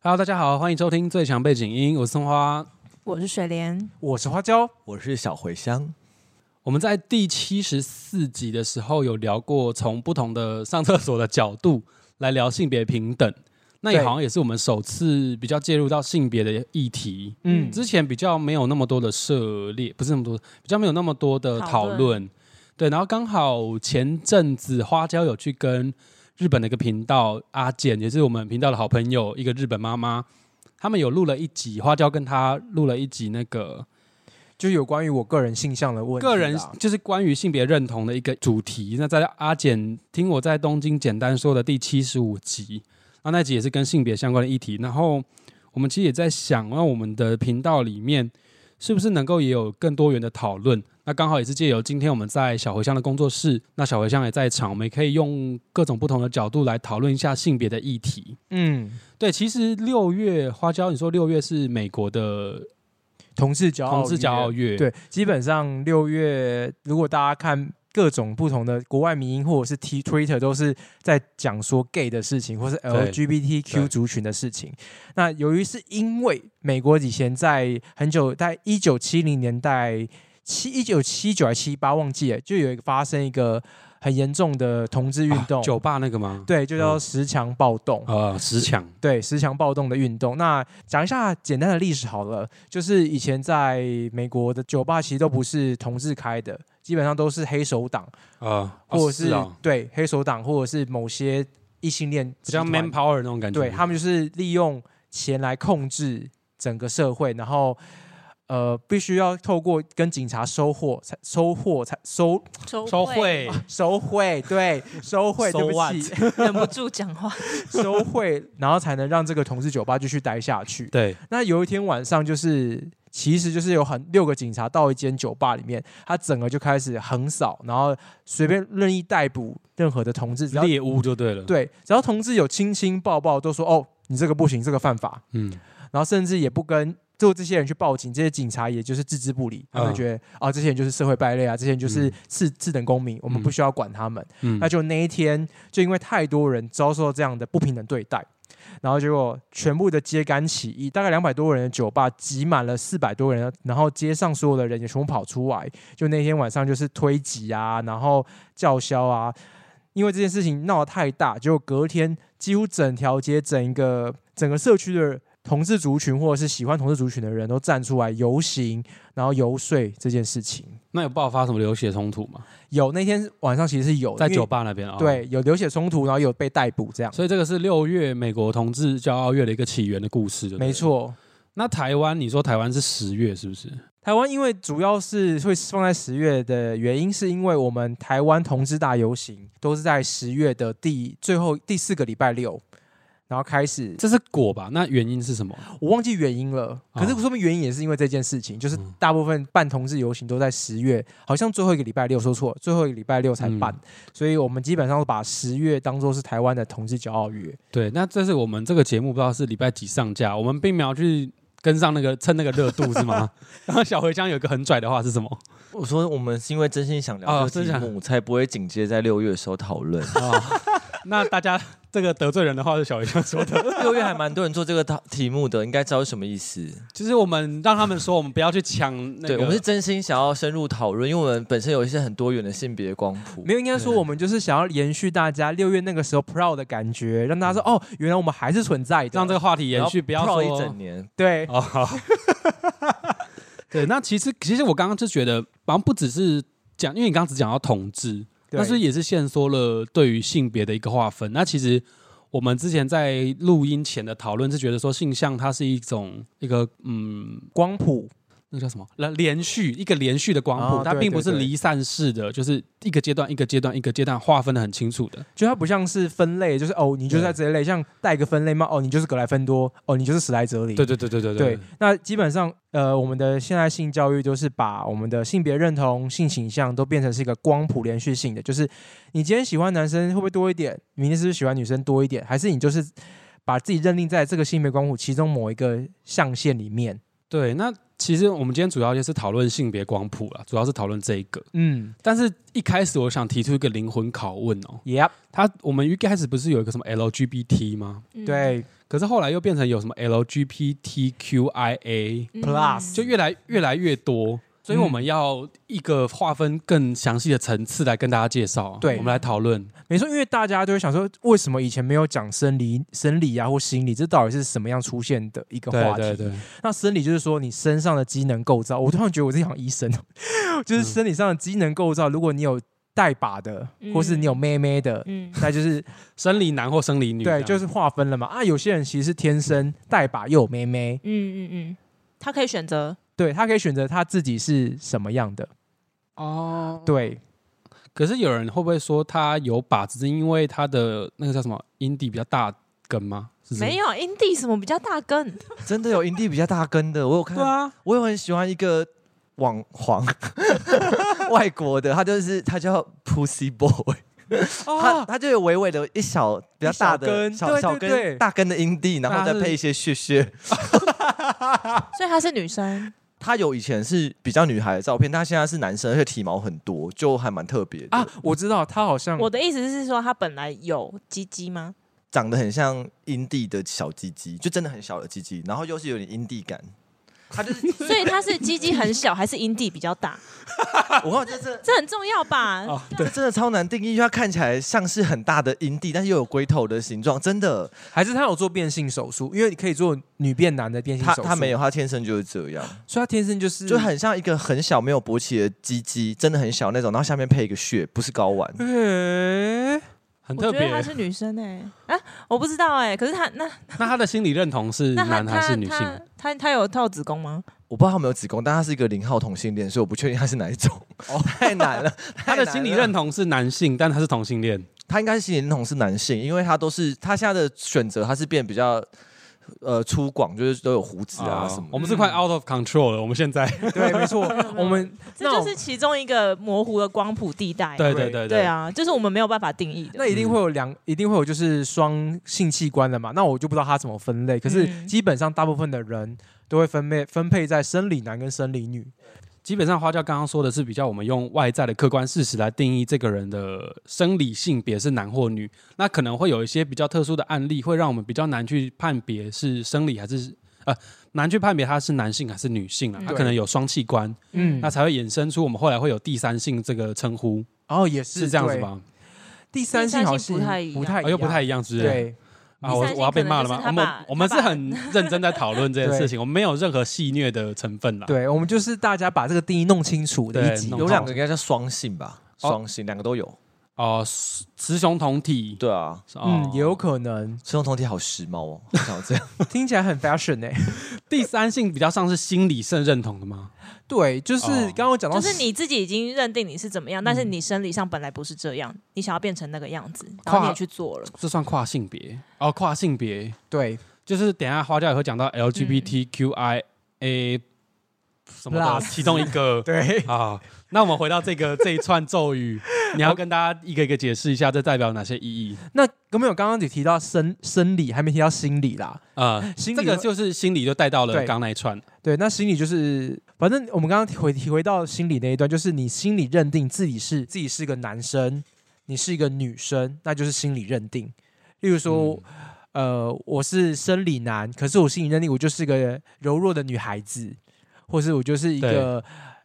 Hello，大家好，欢迎收听最强背景音，我是松花。我是水莲，我是花椒，我是小茴香。我们在第七十四集的时候有聊过，从不同的上厕所的角度来聊性别平等。那也好像也是我们首次比较介入到性别的议题。嗯，之前比较没有那么多的涉猎，不是那么多，比较没有那么多的讨论。对，然后刚好前阵子花椒有去跟日本的一个频道阿简，也是我们频道的好朋友，一个日本妈妈，他们有录了一集，花椒跟他录了一集那个就有关于我个人性向的问题，个人就是关于性别认同的一个主题。那在阿简听我在东京简单说的第七十五集，那那集也是跟性别相关的议题。然后我们其实也在想，那我们的频道里面是不是能够也有更多元的讨论？那刚好也是借由今天我们在小茴香的工作室，那小茴香也在场，我们也可以用各种不同的角度来讨论一下性别的议题。嗯，对，其实六月花椒，你说六月是美国的同志骄傲，同志骄傲月，对，基本上六月，如果大家看各种不同的国外民音或者是 T Twitter 都是在讲说 gay 的事情，或是 LGBTQ 族群的事情。那由于是因为美国以前在很久，在一九七零年代七一九七九还七八忘记了，就有一个发生一个很严重的同志运动，啊酒吧那个吗？对，就叫嗯十强暴动。呃，十强。对十强暴动的运动。那讲一下简单的历史好了，就是以前在美国的酒吧其实都不是同志开的，基本上都是黑手党，呃，或者是,、啊，对黑手党，或者是某些异性恋比较 man power 那种感觉。对他们就是利用钱来控制整个社会，然后。呃，必须要透过跟警察收货，才收货才收收收贿，收贿，对，收贿，对不起，忍不住讲话，收贿，然后才能让这个同志酒吧继续待下去。对，那有一天晚上，就是其实就是有很六个警察到一间酒吧里面，他整个就开始横扫，然后随便任意逮捕任何的同志，只要猎物就对了。，对，只要同志有亲亲抱抱，都说哦，你这个不行，这个犯法，嗯，然后甚至也不跟。就这些人去报警，这些警察也就是置之不理，他们嗯觉得啊、这些人就是社会败类啊，这些人就是次次等公民，我们不需要管他们。嗯那就那一天，就因为太多人遭受到这样的不平等对待，然后结果全部的揭竿起义，大概两百多人的酒吧挤满了四百多人，然后街上所有的人也全部跑出来。就那天晚上就是推挤啊，然后叫嚣啊，因为这件事情闹得太大，结果隔天几乎整条街、整一个整个社区的。同志族群或者是喜欢同志族群的人都站出来游行，然后游说这件事情。那有爆发什么流血冲突吗？有那天晚上其实是有在酒吧那边啊。哦。对，有流血冲突，然后有被逮捕这样。所以这个是六月美国同志骄傲月的一个起源的故事，没。错，那台湾，你说台湾是十月是不是？台湾因为主要是会放在十月的原因，是因为我们台湾同志大游行都是在十月的第最后第四个礼拜六，然后开始。这是果吧？那原因是什么？我忘记原因了，可是哦说明原因也是因为这件事情，就是嗯大部分办同志游行都在十月，好像最后一个礼拜六说错了，最后一个礼拜六才办，嗯所以我们基本上把十月当做是台湾的同志骄傲月。对，那这是我们这个节目不知道是礼拜几上架，我们并没有去跟上那个蹭那个热度是吗？然后小茴香有一个很拽的话是什么？我说我们是因为真心想哦聊这个题目，才不会紧接在六月的时候讨论。啊，那大家 这个得罪人的话是小茴香说的。六月还蛮多人做这个题题目的，应该知道是什么意思。就是我们让他们说，我们不要去抢那个。对，我们是真心想要深入讨论，因为我们本身有一些很多元的性别光谱。没有，应该说我们就是想要延续大家六月那个时候 proud 的感觉，让大家说哦，原来我们还是存在的。让这个话题延续，不要说一整年。对，哦，好 对，那其实其实我刚刚就觉得，好像不只是讲，因为你刚刚只讲到同志，对但是也是限缩了对于性别的一个划分。那其实我们之前在录音前的讨论是觉得说，性向它是一种一个嗯，光谱那个叫什么？连连续一个连续的光谱，哦它并不是离散式的，就是一个阶段一个阶段一个阶段划分的很清楚的。就它不像是分类，就是哦，你就在这一类，像带一个分类嘛，哦，你就是格莱芬多，哦，你就是史莱哲林。对对对对对对，那基本上，呃，我们的现在性教育就是把我们的性别认同、性倾向都变成是一个光谱连续性的，就是你今天喜欢男生会不会多一点，明天是不是喜欢女生多一点，还是你就是把自己认定在这个性别光谱其中某一个象限里面？对，那其实我们今天主要就是讨论性别光谱了，主要是讨论这一个。嗯。但是一开始我想提出一个灵魂拷问哦，，Yep，他我们一开始不是有一个什么 LGBT 吗？嗯，对，可是后来又变成有什么 LGBTQIA，嗯。Plus 就越来越来越多，所以我们要一个划分更详细的层次来跟大家介绍。对。我们来讨论。没错，因为大家都会想说，为什么以前没有讲生理、生理啊或心理，这到底是什么样出现的一个话题？对对对，那生理就是说你身上的机能构造，我突然觉得我自己好像医生，就是生理上的机能构造，如果你有带把的，嗯。或是你有妹妹的，嗯，那就是生理男或生理女对，就是划分了嘛。啊，有些人其实是天生带把又有妹妹，嗯嗯嗯，他可以选择，对他可以选择他自己是什么样的，哦。对。可是有人会不会说他有把，只是因为他的那个叫什么阴蒂比较大根吗？没有阴蒂什么比较大根，真的有营地比较大根的，我有看对，啊，我有很喜欢一个网黄 外国的，他就是他叫 Pussy Boy，他哦，他就有微微的一小比较大的小根对小根大根的阴蒂，然后再配一些血血。所以她是女生。他有以前是比较女孩的照片，他现在是男生，而且体毛很多，就还蛮特别的。啊，我知道他好像我的意思是说，他本来有鸡鸡吗？长得很像阴蒂的小鸡鸡，就真的很小的鸡鸡，然后又是有点阴蒂感。他就是，所以他是鸡鸡很小，还是阴蒂比较大？我告诉你这这这很重要吧？哦，这真的超难定义，因为它看起来像是很大的阴蒂，但是又有龟头的形状，真的，还是他有做变性手术，因为你可以做女变男的变性手术。他他没有，，他天生就是这样，所以他天生就是就很像一个很小没有勃起的鸡鸡，真的很小那种，然后下面配一个穴，不是睾丸。诶很特别我觉得她。是女生哎、啊，我不知道哎、可是她那 那她的心理认同是 男还是女性？她她她有她有子宫吗？我不知道她有没有子宫，但她是一个零号同性恋，所以我不确定她是哪一种。哦，太难了。他的心理认同是男性，但他是同性恋。他应该是心理认同是男性，因为他都是他现在的选择，他是变比较呃粗犷，就是都有胡子啊哦什么。我们是快 out of control 了。我们现在，对，没错，我们这就是其中一个模糊的光谱地带。对对对对，啊，就是我们没有办法定义的。那一定会有两，一定会有就是双性器官的嘛。那我就不知道它怎么分类，可是嗯基本上大部分的人都会分配分配在生理男跟生理女。基本上花椒刚刚说的是比较我们用外在的客观事实来定义这个人的生理性别是男或女，那可能会有一些比较特殊的案例，会让我们比较难去判别是生理还是呃难去判别他是男性还是女性啊，嗯他可能有双器官，嗯那才会衍生出我们后来会有第三性这个称呼，哦，也是是这样子对。吗？第三性好像不太一样。不太哦，又不太一样，是不是？对，啊，我我要被骂了吗？我们我们是很 认真在讨论这件事情，我们没有任何戏谑的成分啦。对，我们就是大家把这个定义弄清楚的一集。对有两个应该叫双性吧，哦双性两个都有。哦，雌雄同体，对啊，哦。嗯，也有可能，雌雄同体好时髦哦，好想要这样。听起来很 fashion 哎、第三性比较像是心理上认同的吗？对，就是哦。刚刚我讲到，就是你自己已经认定你是怎么样，但是你生理上本来不是这样，你想要变成那个样子，然后你也去做了。这算跨性别？哦，跨性别。对。就是等一下花椒也会讲到 LGBTQIA 什么的其中一个 对，啊。那我们回到这个 这一串咒语，你要跟大家一个一个解释一下，这代表哪些意义那有没有刚刚只提到生生理，还没提到心理啦。啊？心理这个就是心理就带到了对刚那一串，对，那心理就是，反正我们刚刚回提回到心理那一段，就是你心里认定自己是自己是一个男生，你是一个女生，那就是心理认定。例如说，呃，我是生理男，可是我心理认定我就是个柔弱的女孩子，或是我就是一个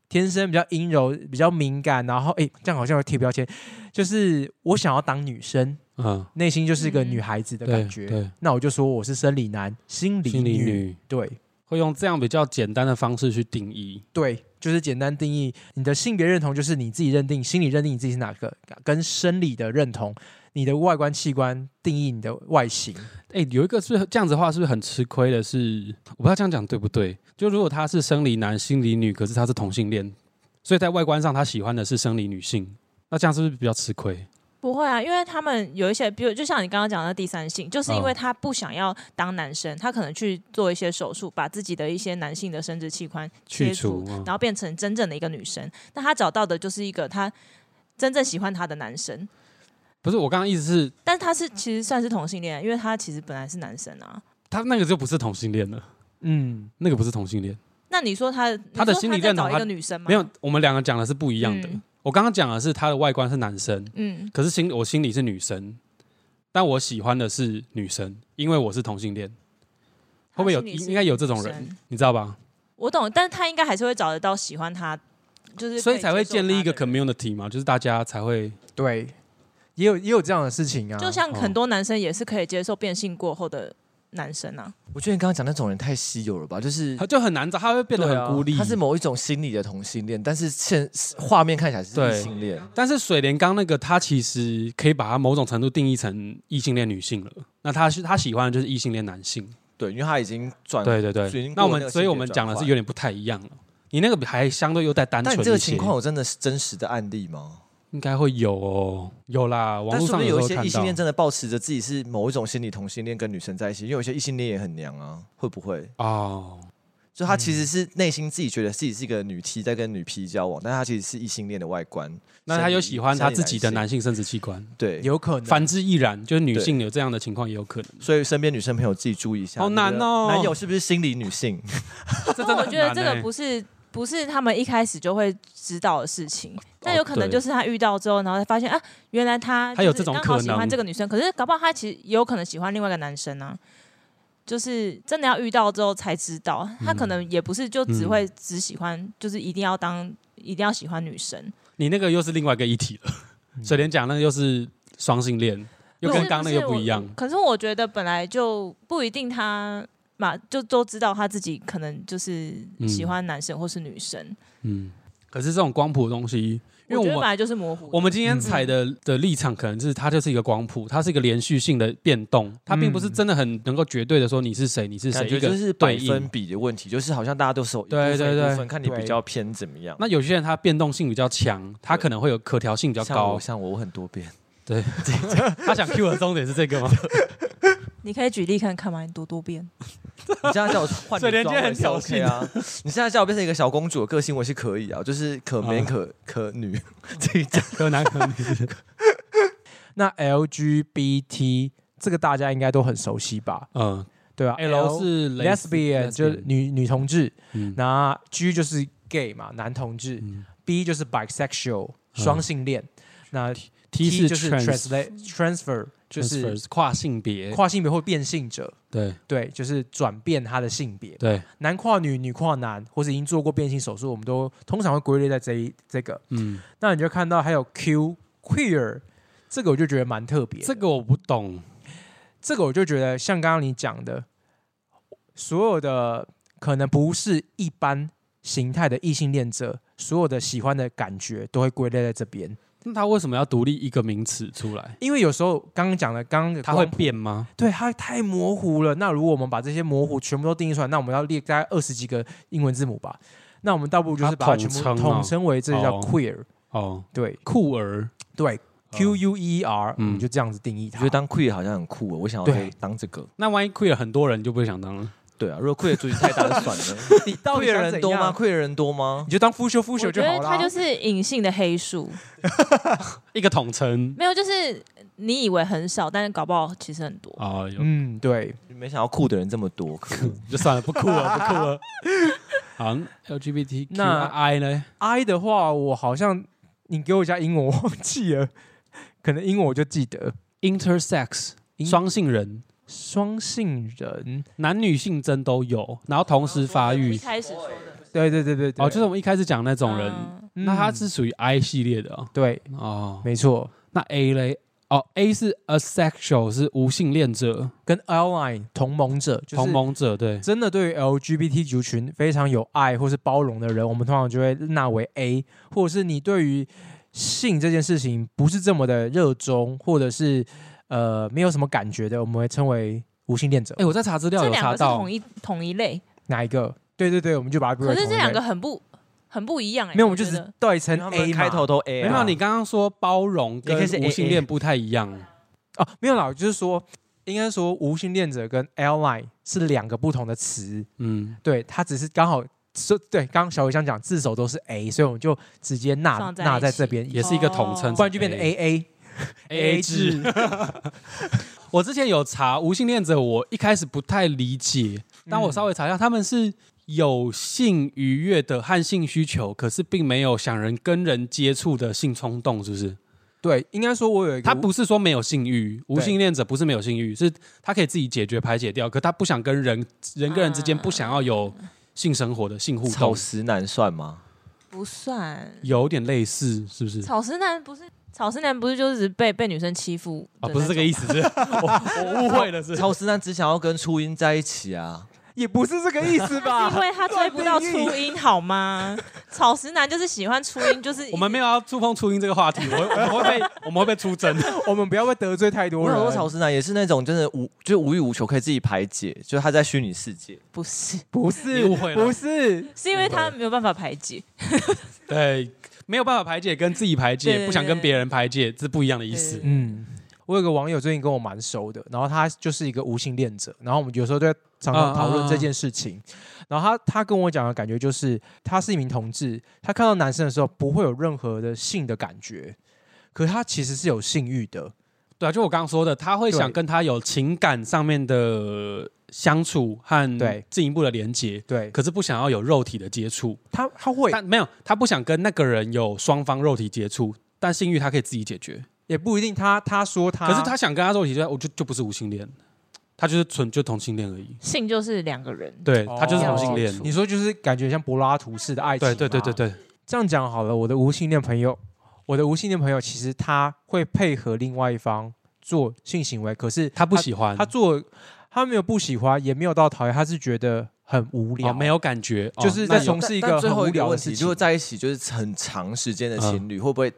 天生比较阴柔、比较敏感，然后诶，这样好像会贴标签，就是我想要当女生，嗯，内心就是一个嗯女孩子的感觉。对，那我就说我是生理男，心理心理女。女对会用这样比较简单的方式去定义。对，就是简单定义你的性别认同，就是你自己认定、心理认定你自己是哪个，跟生理的认同，你的外观器官定义你的外形。哎、有一个是这样子的话，是不是很吃亏的是？我不知道这样讲对不对？就如果他是生理男、心理女，可是他是同性恋，所以在外观上他喜欢的是生理女性，那这样是不是比较吃亏？不会啊，因为他们有一些，比如就像你刚刚讲的第三性，就是因为哦他不想要当男生，他可能去做一些手术，把自己的一些男性的生殖器官切去除然后变成真正的一个女生。那他找到的就是一个他真正喜欢他的男生，不是我刚刚意思是，但是他是其实算是同性恋，因为他其实本来是男生啊。他那个就不是同性恋了，嗯，那个不是同性恋，那你说他他的心理在找一认同一个女生吗？没有，我们两个讲的是不一样的。嗯我刚刚讲的是他的外观是男生，嗯，可是心我心里是女生，但我喜欢的是女生，因为我是同性恋。会不会有应该有这种人？你知道吧？我懂，但是他应该还是会找得到喜欢他，就是所以才会建立一个 community 嘛，就是大家才会对，也有也有这样的事情啊。就像哦很多男生也是可以接受变性过后的男生啊。我觉得你刚刚讲那种人太稀有了吧？就是他就很难找，他会变得很孤立。他是某一种心理的同性恋，但是现画面看起来是异性恋。但是水莲刚那个，他其实可以把他某种程度定义成异性恋女性了。那他是他喜欢的就是异性恋男性。对，因为他已经转。对对对，那我们所以我们讲的是有点不太一样了。你那个还相对又带单纯一些，但你这个情况有真的是真实的案例吗？应该会有哦，有啦，网络上但是不是有一些异性恋真的抱持着自己是某一种心理同性恋跟女生在一起？因为有些异性恋也很娘啊，会不会？哦，就他其实是内心自己觉得自己是一个女 T 在跟女 P 交往，但他其实是异性恋的外观。那他有喜欢他自己的男性生殖器官，对，有可能反之亦然，就是女性有这样的情况也有可能。所以身边女生朋友自己注意一下，好难哦男友是不是心理女性？这真的我觉得这个不是不是他们一开始就会知道的事情，但哦有可能就是他遇到之后，然后才发现啊，原来他他有这种可刚好喜欢这个女生，可是搞不好他其实也有可能喜欢另外一个男生啊。就是真的要遇到之后才知道，他可能也不是就只会只喜欢，就是一定要当一定要喜欢女生，你那个又是另外一个议题了。嗯水莲讲那个又是双性恋，又跟刚刚那个不一样。可是我觉得本来就不一定他嘛，就都知道他自己可能就是喜欢男生或是女生，嗯，可是这种光谱的东西，因为我们我觉得本来就是模糊。我们今天采的的立场，可能就是它就是一个光谱，它是一个连续性的变动，它并不是真的很能够绝对的说你是谁，你是谁，就是百分。比的问题，就是好像大家都是对对对看你比较偏怎么样。那有些人他变动性比较强，他可能会有可调性比较高像我，。像我，我很多变。对 他想 Q 的重点是这个吗？你可以举例看看吗？你多多变，你现在叫我换水莲女装也是今天很挑 OK 啊！你现在叫我变成一个小公主的个性，我是可以啊，就是可 man 啊可可女。这一讲。可男可女。那 LGBT 这个大家应该都很熟悉吧？嗯。对啊，L 是 lesbian 就是女女同志，嗯。那 G 就是 gay 嘛，男同志。嗯，B 就是 bisexual 双性恋，那 T 是就是 trans translate transfer 就是跨性别，跨性别或变性者，对对，就是转变他的性别，对，男跨女，女跨男，或是已经做过变性手术，我们都通常会归类在这一这个。嗯，那你就看到还有 Q queer，这个我就觉得蛮特别。这个我不懂。这个我就觉得像刚刚你讲的，所有的可能不是一般形态的异性恋者，所有的喜欢的感觉都会归类在这边。那他为什么要独立一个名词出来？因为有时候刚刚讲的，刚刚的它会变吗？对它太模糊了。那如果我们把这些模糊全部都定义出来，那我们要列大概二十几个英文字母吧。那我们倒不如就是把它全部统称哦统称为这叫哦 queer，、哦，对酷儿，对，Q U E E R，嗯嗯，就这样子定义它。我觉得当 queer 好像很酷哦，我想要可以当这个。那万一 queer 很多人就不会想当了。对啊，如果 queer 族群太大就 算了。你到底人多吗怎样？？queer 人多吗你？就当腐朽腐朽就好了。得它就是隐性的黑数，一个统称没有就是你以为很少，但是搞不好其实很多。啊，有嗯，对，没想到酷的人这么多，就算了，不酷了，不酷了。好，LGBT 那 I 呢？I 的话，我好像你给我一下英文，我忘记了，可能英文我就记得。intersex 英双性人，双性人，男女性征都有，然后同时发一育。开始说的对对对对对，哦，就是我们一开始讲那种人，那他是属于 I 系列的哦。对，哦，没错，那 A 嘞？哦，A 是 asexual，是无性恋者、跟 Ally 同盟者，就是同盟者，对。真的对于 LGBT 族群非常有爱或是包容的人，我们通常就会纳为 A，或者是你对于性这件事情不是这么的热衷，或者是呃没有什么感觉的，我们会称为无性恋者。哎，我在查资料这两个是有查到同，一同一类，哪一个？对对对，我们就把它。可是这两个很不很不一样哎。没有，我们就是对称 A 开头都 A 啊。没有，你刚刚说包容跟无性恋不太一样。哦，没有啦，就是说，应该说无性恋者跟 ally 是两个不同的词，嗯，对，它只是刚好说对，刚刚小伟想讲字首都是 A，所以我们就直接纳纳在这边，也是一个统称，哦不然就变成 A A A A 制。我之前有查无性恋者，我一开始不太理解，但我稍微查一下，他们是有性愉悦的和性需求，可是并没有想人跟人接触的性冲动，是不是？对，应该说我有一个他不是说没有性欲，无性恋者不是没有性欲，是他可以自己解决排解掉，可他不想跟人人跟人之间不想要有性生活的性互动草动，食男算吗？不算。有点类似，是不是？草食男不是草食男，不是就是被被女生欺负啊，不是这个意思，是 我我误会了，是草食男只想要跟初音在一起啊。也不是这个意思吧？是 因为他追不到初音好吗？草食男就是喜欢初音，就是我们没有要触碰初音这个话题，我我们会被我们会被出征。我们不要被得罪太多人。我有说草食男也是那种真的无就是无欲无求，可以自己排解，就是他在虚拟世界。不是，不是，误会了不是，是因为他没有办法排解。对，没有办法排解，跟自己排解，对对不想跟别人排解，是不一样的意思。嗯。我有个网友最近跟我蛮熟的，然后他就是一个无性恋者，然后我们有时候都在常常讨论这件事情。然后他他跟我讲的感觉就是，他是一名同志，他看到男生的时候不会有任何的性的感觉，可是他其实是有性欲的。对啊，就我刚刚说的，他会想跟他有情感上面的相处和对进一步的连接，对，可是不想要有肉体的接触。他他会但没有，他不想跟那个人有双方肉体接触，但性欲他可以自己解决。也不一定他，他说他，可是他想跟他肉体接触，我就就不是无性恋，他就是纯就同性恋而已。性就是两个人，对哦他就是同性恋。你说就是感觉像柏拉图式的爱情，对对对对。对，这样讲好了，我的无性恋朋友，我的无性恋朋友其实他会配合另外一方做性行为，可是他不喜欢，他做他没有不喜欢，也没有到讨厌，他是觉得很无聊，哦没有感觉，哦就是在从事一个很无后一个问题，聊的事情如果。在一起就是很长时间的情侣，会不会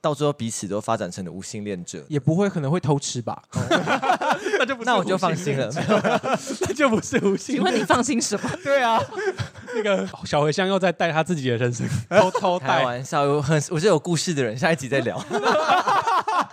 到最后彼此都发展成了无性恋者？也不会可能会偷吃吧？那就那我就放心了。那就不是无性恋。请问你放心什么？对啊，那个小茴香又在带他自己的人生，偷偷开带。玩笑，我很我是有故事的人，下一集再聊。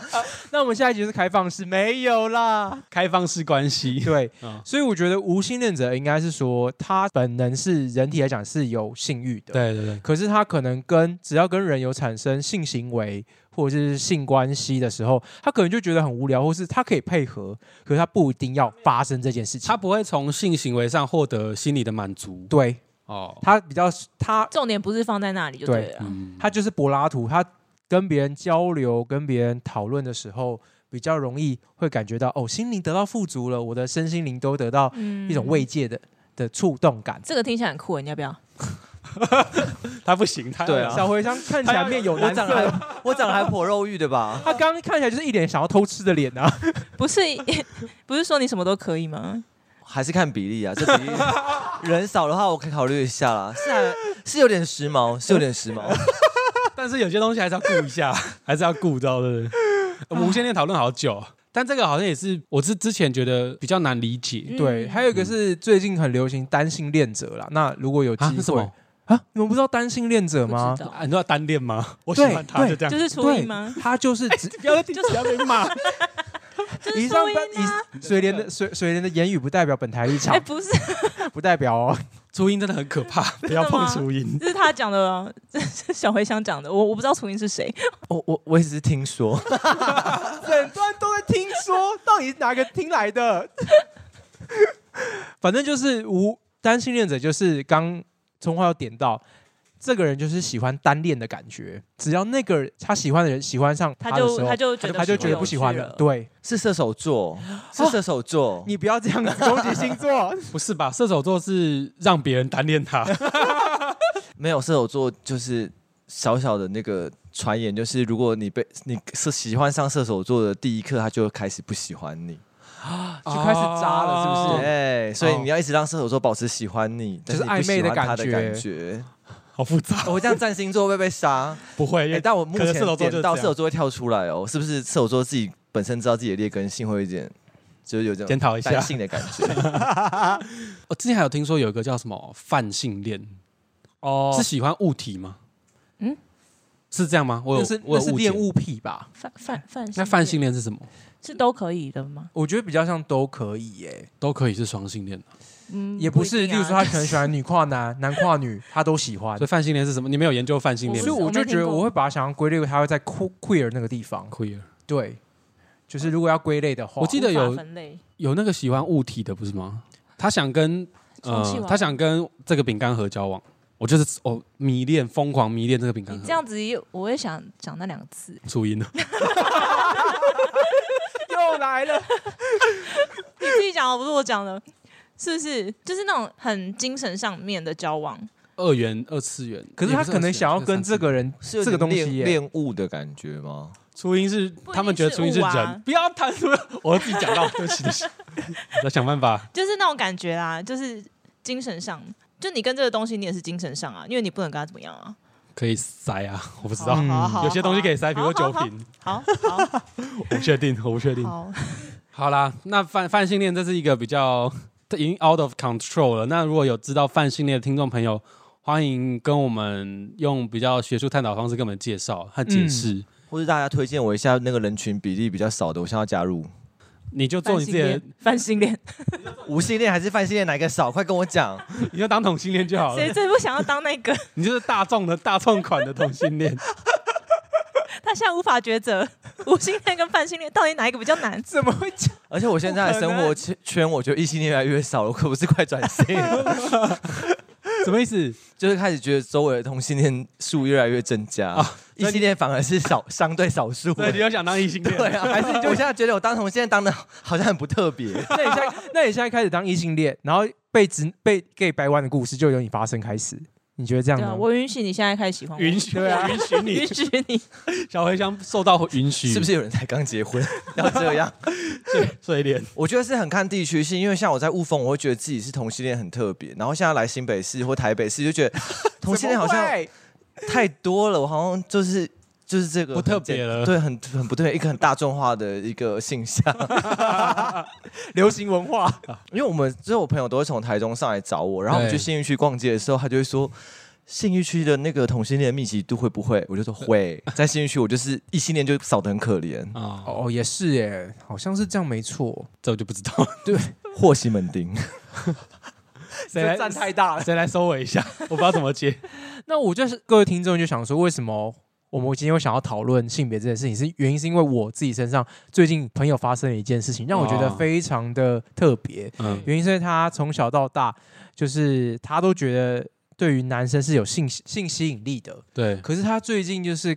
那我们下一集是开放式，没有啦。开放式关系。对，嗯所以我觉得无性恋者应该是说，他本能是人体来讲是有性欲的，对对对，可是他可能跟只要跟人有产生性行为或者是性关系的时候，他可能就觉得很无聊，或是他可以配合，可是他不一定要发生这件事情。他不会从性行为上获得心理的满足。对哦，他比较他重点不是放在那里就对了他就是柏拉图，他跟别人交流、跟别人讨论的时候，比较容易会感觉到哦，心灵得到富足了，我的身心灵都得到嗯一种慰藉的的触动感。这个听起来很酷，你要不要？他不行，他对啊小茴香看起来面有难我长还我长得还颇肉欲的吧？他刚刚看起来就是一脸想要偷吃的脸啊。不是，不是说你什么都可以吗？还是看比例啊，这比例人少的话，我可以考虑一下啦。是还是有点时髦，是有点时髦。但是有些东西还是要顾一下，还是要顾到的。我们无线电讨论好久，但这个好像也是我是之前觉得比较难理解嗯对，还有一个是最近很流行单性恋者啦。那如果有机啊？是什会？啊，你们不知道单性恋者吗你知道单恋吗？我喜对欢他，就这样。就是初对音吗？他就是只 不要再不要被骂。就是以上初音啊！以水莲的水水莲的言语不代表本台立场哎，，不是，不代表哦。初音真的很可怕，不要碰初音。这是他讲的哦，这是小茴香讲的。我我不知道初音是谁，我我我也只是听说，整段都在听说，到底是哪个听来的？反正就是无单性恋者，就是刚聪话要点到，这个人就是喜欢单恋的感觉。只要那个他喜欢的人喜欢上他就的时候，他就觉得他就觉得不喜欢了。了。对是射手座，是射手座。你不要这样子 攻击星座，不是吧？射手座是让别人单恋他，没有射手座就是小小的那个传言，就是如果你被你是喜欢上射手座的第一刻，他就开始不喜欢你。就开始渣了，是不哦是？对，所以你要一直让射手座保持喜欢你，就是但你不喜暧昧的欢他的感觉感觉。好复杂。我这样占星座会被杀？不会，但我目前可能射手座就是点到射手座会跳出来哦，是不是射手座自己本身知道自己的劣根性，会有一点就是有这种检讨一下性的感觉？我 之前还有听说有一个叫什么泛性恋，哦是喜欢物体吗？嗯，是这样吗？我有是我是恋。物癖吧？泛泛泛那泛性恋是什么？是都可以的吗？我觉得比较像都可以耶，都可以是双性恋的。嗯，也不是，一定啊例如说他可能喜欢女跨男、男跨女，他都喜欢所以。泛性恋是什么？你没有研究泛性恋吗所以我就觉得我会把它想要归类为他会在 que- queer 那个地方。？queer 对，就是如果要归类的话，我记得有法分类有那个喜欢物体的不是吗？他想跟充气娃娃他想跟这个饼干盒交往，我就是哦迷恋疯狂迷恋这个饼干盒。你这样子也，我会想讲那两个字，初音了，又来了，你自己讲的，不是我讲的，是不是？就是那种很精神上面的交往，二元二次元，可是他可能想要跟这个人。是有这个东西耶，恋物的感觉吗？初音是一定他们觉得初音是是物啊人，不要谈出我自己讲到，对不起对不起，我想办法。就是那种感觉啦，就是精神上，就你跟这个东西，你也是精神上啊，因为你不能跟他怎么样啊。可以塞啊，我不知道，有些东西可以塞，比如说酒瓶，好好 我不确定，我不确定。好，好啦，那泛泛性恋这是一个比较 已经 out of control 了。那如果有知道泛性恋的听众朋友，欢迎跟我们用比较学术探讨方式跟我们介绍和解释。或者大家推荐我一下那个人群比例比较少的，我想要加入。你就做你自己的，泛性恋，无性恋还是泛性恋哪一个少？快跟我讲。你就当同性恋就好了。谁最不想要当那个？你就是大众的 大众款的同性恋。他现在无法抉择，无性恋跟泛性恋到底哪一个比较难？怎么会讲？而且我现在的生活圈圈，我觉得异性恋越来越少了，我可不是快转性了，什么意思？就是开始觉得周围的同性恋数越来越增加，啊异性恋反而是少相对少数。对，你又想当异性恋？对啊，还是我现在觉得我当同性恋当的好像很不特别。那你现在，那你现在开始当异性恋，然后被直被 gay 掰弯的故事就由你发生开始，你觉得这样对啊，呢？我允许你现在开始喜欢我，允许，对啊 允许你允许你。小茴香受到允许，是不是有人才刚结婚要这样？水莲？我觉得是很看地区性，因为像我在雾峰，我会觉得自己是同性恋很特别，然后现在来新北市或台北市就觉得同性恋好像太多了，我好像就是就是这个不特别了对，很很不对，一个很大众化的一个现象。流行文化，因为我们之后我朋友都会从台中上来找我，然后我们去信义区逛街的时候，他就会说。信义区的那个同性恋密集度会不会？我就说会，在信义区我就是异性恋就少得很可怜。啊，哦，也是耶，好像是这样，没错。这我就不知道，对霍西门町，谁来这站太大了。谁来收我一下？我不知道怎么接。那我就是各位听众就想说，为什么我们今天会想要讨论性别这件事情？是原因是因为我自己身上最近朋友发生了一件事情，让我觉得哦非常的特别。嗯，原因是因为他从小到大，就是他都觉得对于男生是有性性吸引力的，对，可是他最近就是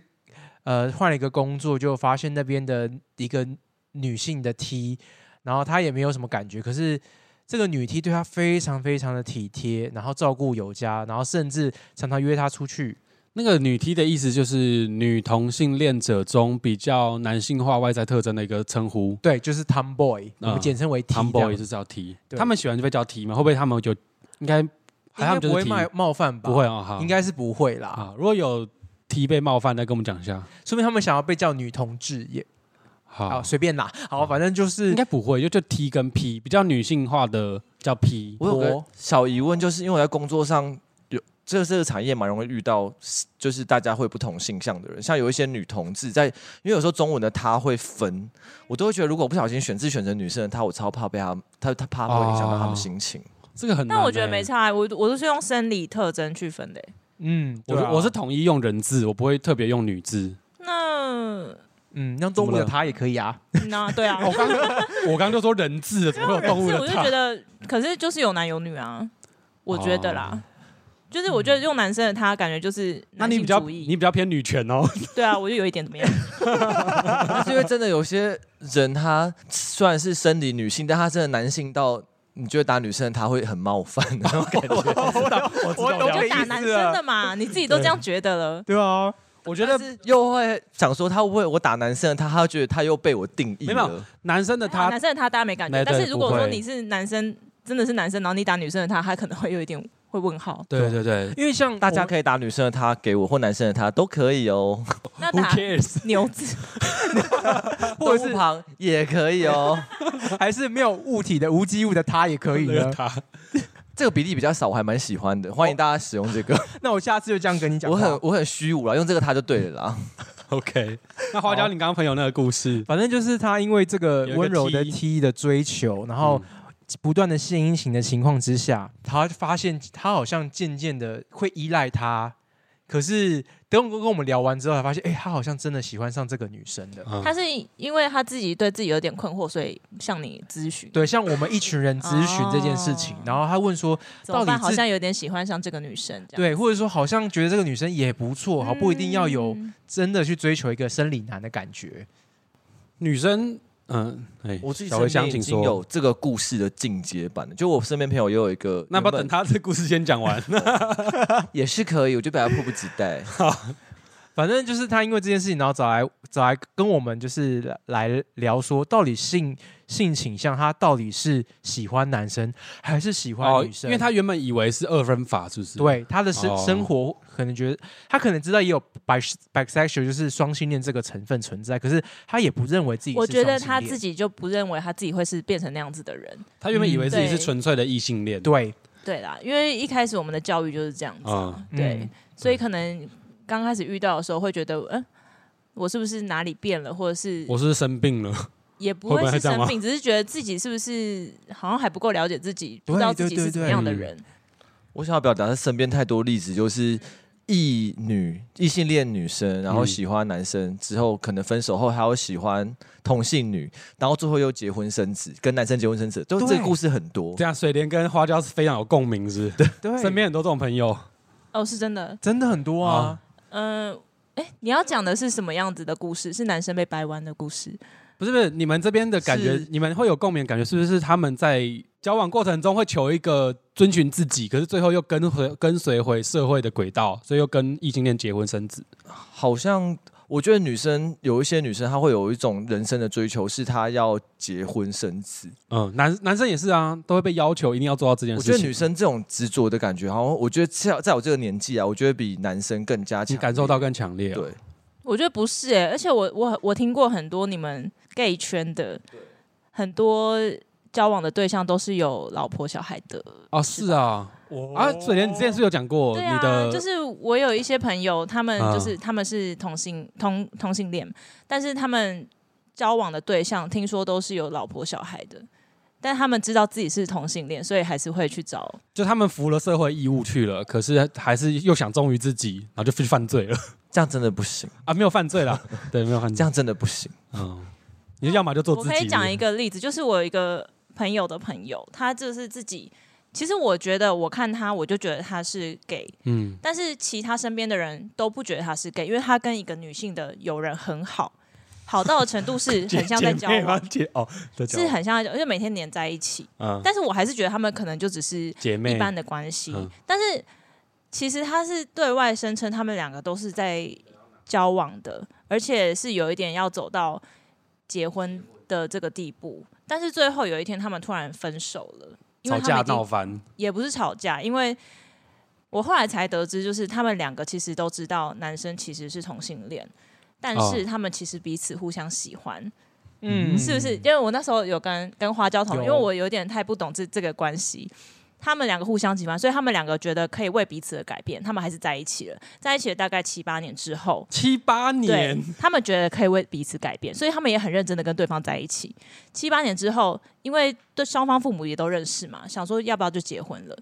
呃换了一个工作，就发现那边的一个女性的 T，然后他也没有什么感觉，可是这个女 T 对他非常非常的体贴，然后照顾有加，然后甚至常常约他出去。那个女 T 的意思就是女同性恋者中比较男性化外在特征的一个称呼。对，就是 Tomboy，、我们嗯简称为 T Tomboy 就是叫 T，对他们喜欢就被叫 T 吗？会不会他们就应该还他们就是应该不会？冒冒犯吧？不会，啊，哈，应该是不会啦。啊。如果有 T 被冒犯，再跟我们讲一下。说明他们想要被叫女同志也好好，随便拿。好，反正就是应该不会，就就 T 跟 P 比较女性化的叫 P。我有个小疑问，就是因为我在工作上有这个这个产业蛮容易遇到，就是大家会不同性向的人，像有一些女同志在，因为有时候中文的她会分，我都会觉得如果不小心选字选成女生的她，我超怕被她她她怕会影响到他们心情。这个很但我觉得没差，我我都是用生理特征去分的欸。嗯，我啊我是统一用人字，我不会特别用女字。那嗯，让动物的它也可以啊。那 对啊，我刚 我刚就说人字了，怎么会有动物的是我就觉？得，可是就是有男有女啊，我觉得啦。哦就是我觉得用男生的他感觉就是那你比较你比较偏女权哦。对啊，我就有一点怎么样？但是因为真的有些人，他虽然是生理女性，但他真的男性到你觉得打女生他会很冒犯的那种感觉。我知道，我知道我打男生的嘛，你自己都这样觉得了。对啊，我觉得又会想说，他会不会我打男生的他，他觉得他又被我定义没有。男生的他他男生的他大家没感觉，但是如果说你是男生，真的是男生，然后你打女生的他，他可能会有一点会问号。对对对因为像大家可以打女生的他给我，或男生的他都可以哦那打 cares？牛子，或者是旁也可以哦。还是没有物体的无机物的他也可以呢。这个比例比较少，我还蛮喜欢的，欢迎大家使用这个。那我下次就这样跟你讲话。我很我很虚无啦，用这个它就对了啦。OK。那花椒，你刚刚朋友那个故事，反正就是他因为这个温柔的 T T 的追求，然后嗯不断的献殷勤的情况之下，他发现他好像渐渐的会依赖他，可是等我跟我们聊完之后，才发现，哎、他好像真的喜欢上这个女生的。嗯他是因为他自己对自己有点困惑，所以向你咨询。对，像我们一群人咨询这件事情，哦然后他问说？到底好像有点喜欢上这个女生，这样对，或者说好像觉得这个女生也不错，好不一定要有嗯真的去追求一个生理男的感觉。女生，嗯，哎，我自己身边已请说。经有这个故事的进阶版了，就我身边朋友也有一个，那不要等他这故事先讲完。也是可以，我就比较迫不及待。反正就是他因为这件事情，然后找来找来跟我们就是来来聊说，到底性性倾向他到底是喜欢男生还是喜欢哦女，生？因为他原本以为是二分法，是不是？，对他的生、哦生活可能觉得他可能知道也有 bi bisexual 就是双性恋这个成分存在，可是他也不认为自己是我觉得他自己就不认为他自己会是变成那样子的人。他原本以为自己是纯粹的异性恋。对对啦，因为一开始我们的教育就是这样子、啊，嗯对，嗯所以可能刚开始遇到的时候会觉得，嗯、我是不是哪里变了，或者是我是不是生病了，也不会是生病，只是觉得自己是不是好像还不够了解自己，不知道自己对对是怎么样的人。我想要表达是身边太多例子，就是异女异性恋女生，然后嗯喜欢男生之后，可能分手后还有喜欢同性女，然后最后又结婚生子，跟男生结婚生子，都对这个故事很多这。样水莲跟花椒是非常有共鸣，是不是？对，身边很多这种朋友。哦，是真的。真的很多啊啊。嗯、哎、你要讲的是什么样子的故事？是男生被掰弯的故事？不是不是，你们这边的感觉，你们会有共鸣的感觉，是不是他们在交往过程中会求一个遵循自己，可是最后又跟回跟随回社会的轨道，所以又跟异性恋结婚生子？好像我觉得女生有一些女生，她会有一种人生的追求，是她要结婚生子。嗯，男男生也是啊，都会被要求一定要做到这件事情。我觉得女生这种执着的感觉，好像我觉得在在我这个年纪啊，我觉得比男生更加强感受到更强烈、啊。对，我觉得不是哎、而且我我我听过很多你们 gay 圈的很多交往的对象都是有老婆小孩的。哦，是啊，啊，水莲，你之前是不是有讲过对啊，你的，就是我有一些朋友，他们啊就是、他们是同性同同性恋，但是他们交往的对象听说都是有老婆小孩的，但他们知道自己是同性恋，所以还是会去找。就他们服了社会义务去了，可是还是又想忠于自己，然后就去犯罪了。这样真的不行，啊，没有犯罪啦，对，没有犯罪，这样真的不行。嗯，你要么就做自己。我可以讲一个例子，就是我有一个朋友的朋友，他就是自己。其实我觉得，我看他，我就觉得他是 gay，嗯，但是其他身边的人都不觉得他是 gay，因为他跟一个女性的友人很好，好到的程度是 很像在交姐妹吗往，姐哦，是很像在交往，就每天黏在一起。嗯，但是我还是觉得他们可能就只是姐妹一般的关系，嗯但是其实他是对外声称他们两个都是在交往的，而且是有一点要走到结婚的这个地步。但是最后有一天，他们突然分手了，因为吵架他们也不是吵架，因为我后来才得知，就是他们两个其实都知道男生其实是同性恋，但哦是他们其实彼此互相喜欢，嗯是不是？因为我那时候有跟跟花椒讨论，因为我有点太不懂这这个关系。他们两个互相喜欢，所以他们两个觉得可以为彼此而改变，他们还是在一起了。在一起了大概七八年之后，七八年，他们觉得可以为彼此改变，所以他们也很认真的跟对方在一起。七八年之后，因为对双方父母也都认识嘛，想说要不要就结婚了，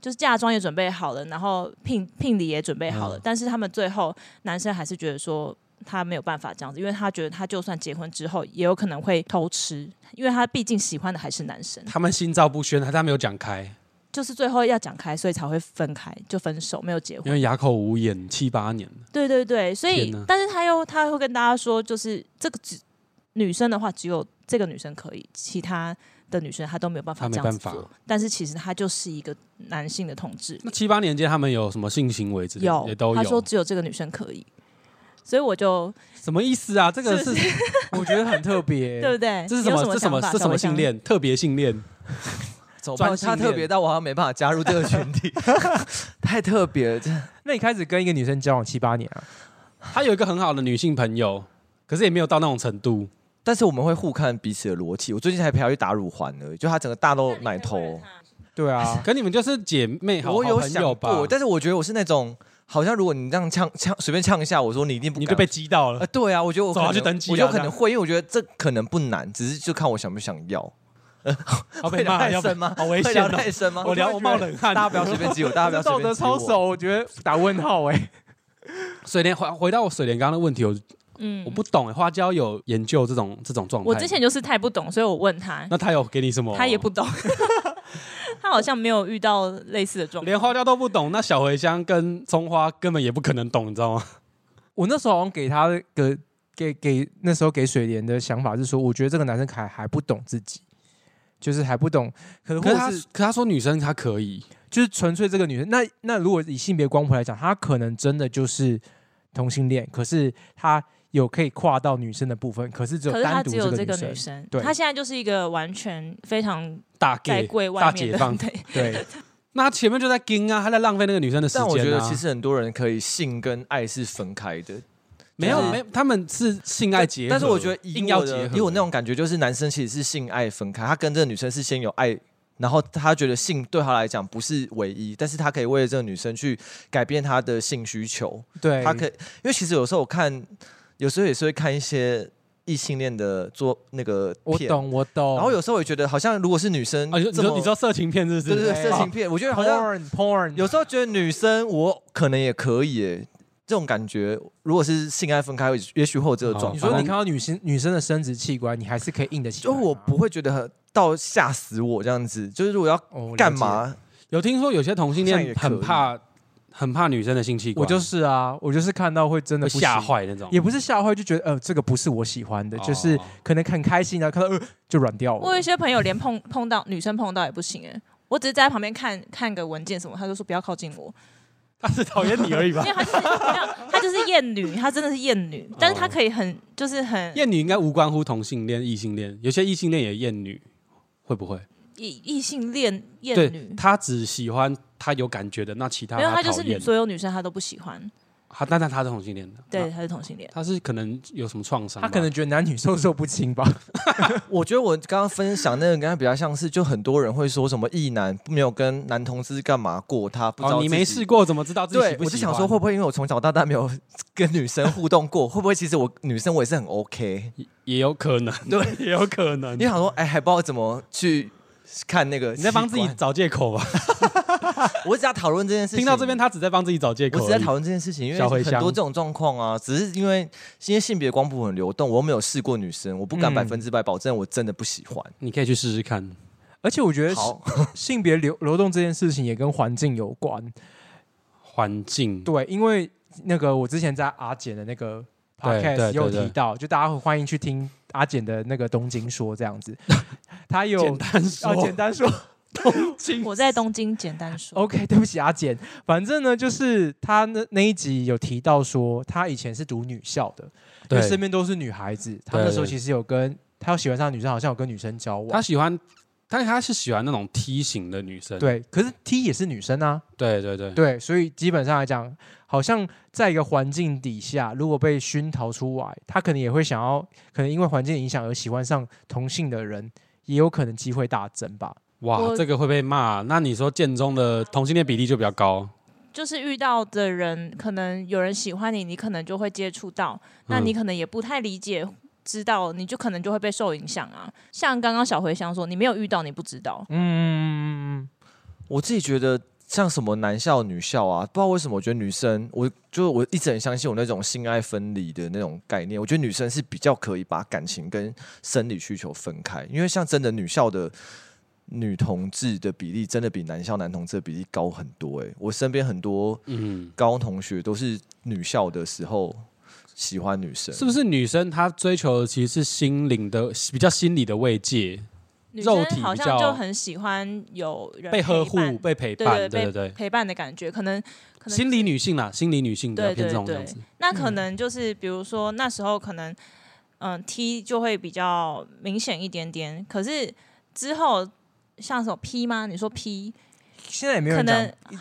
就是嫁妆也准备好了，然后聘聘礼也准备好了，嗯但是他们最后男生还是觉得说。他没有办法这样子，因为他觉得他就算结婚之后，也有可能会偷吃，因为他毕竟喜欢的还是男生，他们心照不宣，还是他没有讲开，就是最后要讲开，所以才会分开，就分手，没有结婚。因。为哑口无言，七八年，对对对，所以但是他又他会跟大家说，就是这个只女生的话，只有这个女生可以，其他的女生她都没有办法这样子做。但是其实他就是一个男性的统治，那七八年间他们有什么性行为之类的？有也都有。他说，只有这个女生可以，所以我就什么意思啊？这个是 我觉得很特别。对不对？这是什么？这什么？这什么性？小茴香恋？特别性恋？怎么办？专性恋他特别到我好像没办法加入这个群体，太特别了。真的那你开始跟一个女生交往七八年啊？她有一个很好的女性朋友，可是也没有到那种程度。但是我们会互看彼此的逻辑。我最近才陪她去打乳环而已，就她整个大露奶头。对啊，可你们就是姐妹好，好我有想朋友吧？过，但是我觉得我是那种，好像如果你这样呛呛随便呛一下，我说你一定不敢你就被激到了呃，。对啊，我觉得我可能去登记啊我就可能会，因为我觉得这可能不难，只是就看我想不想要。好被骂要太深吗？好危险哦！太深吗？我聊我冒冷汗。大家不要随便激我，大家不要随道德便激我。操守，我觉得打问号哎。水莲回回到我水莲刚刚的问题，我嗯我不懂欸花椒有研究这种这种状态。我之前就是太不懂，所以我问他，那他有给你什么？他也不懂，他好像没有遇到类似的状况。连花椒都不懂，那小茴香跟葱花根本也不可能懂，你知道吗？我那时候好像给他的给给那时候给水莲的想法是说，我觉得这个男生还还不懂自己，就是还不懂，可能或可是可他说女生她可以，就是纯粹这个女生。那那如果以性别光谱来讲，她可能真的就是同性恋，可是她有可以跨到女生的部分，可是只有单独只有这个女生，对他现在就是一个完全非常大在 gay 柜大外面的，解放。对，对，那他前面就在盯啊，他在浪费那个女生的时间、啊。但我觉得其实很多人可以性跟爱是分开的，没有没有，他们是性爱结合，但是我觉得以我硬要结合，的以我那种感觉，就是男生其实是性爱分开，他跟这个女生是先有爱。然后他觉得性对他来讲不是唯一，但是他可以为了这个女生去改变他的性需求。对，他可以，因为其实有时候我看，有时候也是会看一些异性恋的做那个片，我懂，我懂。然后有时候我也觉得好像如果是女生啊，你这么，说你说色情片是不是？对对对，色情片，我觉得好像 porn porn 有时候觉得女生我可能也可以耶，这种感觉，如果是性爱分开，也许会有这个状况你况。说你看到女生女生的生殖器官，你还是可以硬得起来吗。就我不会觉得很到吓死我这样子，就是如果要哦了解干嘛，有听说有些同性恋好像也可以很怕很怕女生的性器官，我就是啊，我就是看到会真的吓坏那种，也不是吓坏，就觉得呃这个不是我喜欢的，哦。就是可能很开心啊看到呃就软掉了。我有一。些朋友连碰碰到女生碰到也不行哎，我只是在旁边看看个文件什么，他就说不要靠近我，他是讨厌你而已吧。因？为他就是没有，他就是厌女，他真的是厌女，但是他可以很就是很厌女应该无关乎同性恋、异性恋，有些异性恋也厌女，会不会？异异性恋厌女，他只喜欢他有感觉的，那其他没有他就是女。所有女生他都不喜欢，他但但他是同性恋的，对，他是同性恋。他是可能有什么创伤，他可能觉得男女授受不亲吧？我觉得我刚刚分享那个跟他比较像是，就很多人会说什么异男没有跟男同志干嘛过，他不知道、哦，你没试。过怎么知道自己喜对，不喜欢？我就想说，会不会因为我从小到大没有跟女生互动过，会不会其实我女生我也是很 OK？也有可能，对，也有可能你。想说，哎，还不知道怎么去看那个，你在帮自己，找借口吧？我只在讨论这件事情。听到这边，他只在帮自己找借口。我只在讨论这件事情，因为很多这种状况啊，只是因为因为性别光谱很流动，我又没有试过女生，我不敢嗯百分之百保证我真的不喜欢。你可以去试试看。而且我觉得好，性别流流动这件事情也跟环境有关。环境，对，因为那个我之前在阿简的那个 podcast 有提到，就大家会欢迎去听阿简的那个东京说这样子，他有简单说，要简单说我在东京简单说，OK，对不起阿简，反正呢就是他那那一集有提到说他以前是读女校的，因为身，边都是女孩子，他对对那时候其实有跟他有喜欢上的女生，好像有跟女生交往。他。喜欢，但是他是喜欢那种梯形的女生。对，可是 T 也是女生啊，对对对，对，所以基本上来讲，好像在一个环境底下，如果被熏陶出来，他可能也会想要，可能因为环境影响而喜欢上同性的人，也有可能机会大增吧。哇，这个会被骂。那你说建中的同性恋比例就比较高，就是遇到的人，可能有人喜欢你，你可能就会接触到，那嗯你可能也不太理解。知道你就可能就会被受影响啊，像刚刚小茴香说，你没有遇到你不知道，嗯，我自己觉得像什么男校、女校啊，不知道为什么，我觉得女生，我就我一直很相信我那种性爱分离的那种概念。我觉得女生是比较可以把感情跟生理需求分开，因为像真的女校的女同志的比例，真的比男校男同志的比例高很多、欸。我身边很多嗯，高中同学都是女校的时候喜欢女生，是不是女生她追求的其实是心灵的比较心理的慰藉，女肉体生好像就很喜欢有人被呵护、被陪伴，对对对对对，陪伴的感觉，可能可能心理女性啦，心理女性比较对对偏这种这样对子。那可能就是比如说那时候可能嗯 T 就会比较明显一点点，可是之后像什么 P 吗？你说 P 现在也没有人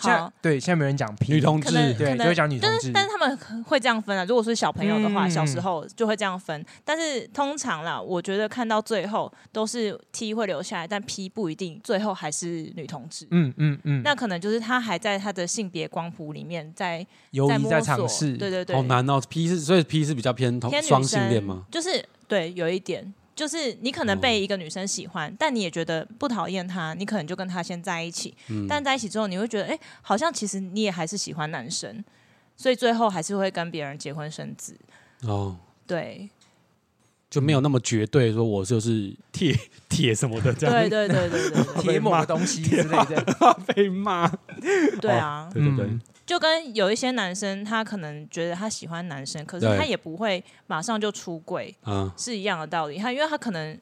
讲好对现在没有人讲 P 女同志可能对，可能就会讲女同志。但是但是他们会这样分啊。如果是小朋友的话，嗯小时候就会这样分。但是通常啦，我觉得看到最后都是 T 会留下来，但 P 不一定，最后还是女同志。嗯嗯嗯，那可能就是他还在他的性别光谱里面在犹疑在在摸索，尝试，对对对，好难哦，P 是所以 P 是比较偏同偏女双性恋生吗？就是对，有一点，就是你可能被一个女生喜欢，但你也觉得不讨厌她，你可能就跟她先在一起。嗯，但在一起之后，你会觉得，哎、好像其实你也还是喜欢男生。所以最后还是会跟别人结婚生子。哦，对，就没有那么绝对说我就是铁铁什么的这样，对对对对对对 铁某个东西之类的。被骂。对啊！对对对，嗯就跟有一些男生，他可能觉得他喜欢男生，可是他也不会马上就出柜，嗯，是一样的道理。他因为他可能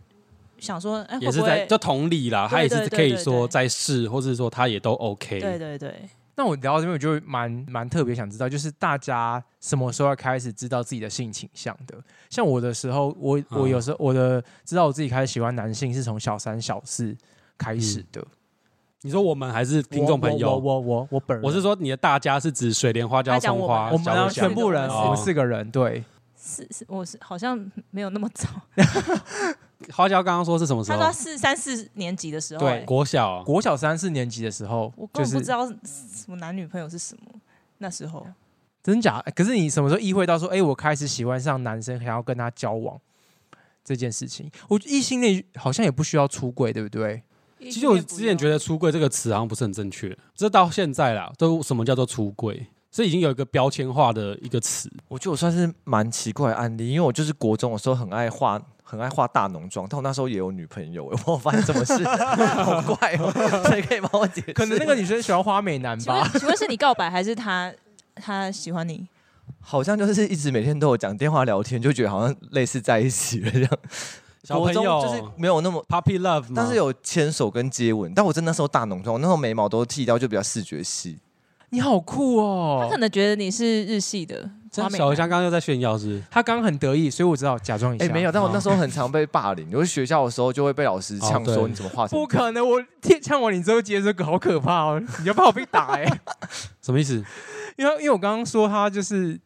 想说，哎，也？是在就同理啦，他也是可以说在试，或是说他也都 OK。对对对，那我聊到这边，我就蛮蛮特别想知道，就是大家什么时候要开始知道自己的性倾向的？像我的时候，我我嗯有时候我的知道我自己开始喜欢男性是从小三小四开始的。你说我们还是嗯听众朋友？我我我我本人，我是说你的大家是指水莲花椒葱花，我们全部人，哦我们四个人，对，是是，我是好像没有那么早。花椒刚刚说是什么时候他说他？四三四年级的时候、对哎国小国小三四年级的时候我，根就是本不知道什么男女朋友是什么。那时候真假？可是你什么时候意会到说，哎、我开始喜欢上男生，想要跟他交往这件事情？我异性恋好像也不需要出轨，对不对？其实我之前觉得“出柜”这个词好像不是很正确，这到现在啦，都什么叫做出柜？这已经有一个标签化的一个词。我觉得我算是蛮奇怪的案例，因为我就是国中的时候很爱画。很爱化大浓妆，但我那时候也有女朋友，我发现什么事，好怪哦！谁可以帮我解释？可能那个女生喜欢花美男吧请问？请问是你告白还是他他喜欢你？好像就是一直每天都有讲电话聊天，就觉得好像类似在一起了这样。小朋友国中就是没有那么，puppy love，但是有牵手跟接吻。但我真的那时候大浓妆，我那时候眉毛都剃掉，就比较视觉系。你好酷哦！他可能觉得你是日系的这花美男小茴香刚刚又在炫耀是不是他刚刚很得意，所以我只好假装一下。哎、没有，但我那时候很常被霸凌，就是学校的时候就会被老师呛说你怎么画成。不可能！我听呛完你之后接这个，好可怕哦！你要怕我被打哎、什么意思？因为因为我刚刚说他就是，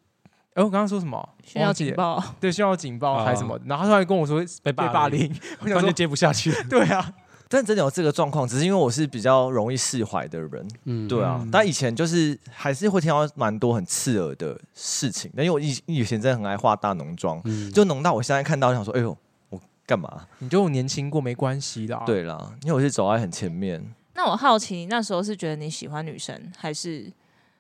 哎、我刚刚说什么？炫耀忘记了，警报，对，炫耀警报哦还是什么？然后他突然跟我说被被霸霸凌凌，我想说突然就，接不下去。对啊，但真的有这个状况，只是因为我是比较容易释怀的人，嗯，对啊。嗯但以前就是还是会听到蛮多很刺耳的事情，但因为我以以前真的很爱化大浓妆，嗯，就浓到我现在看到想说，哎呦，我干嘛？你就年轻过没关系啦。，对啦，因为我是走在很前面，那我好奇，那时候是觉得你喜欢女生，还是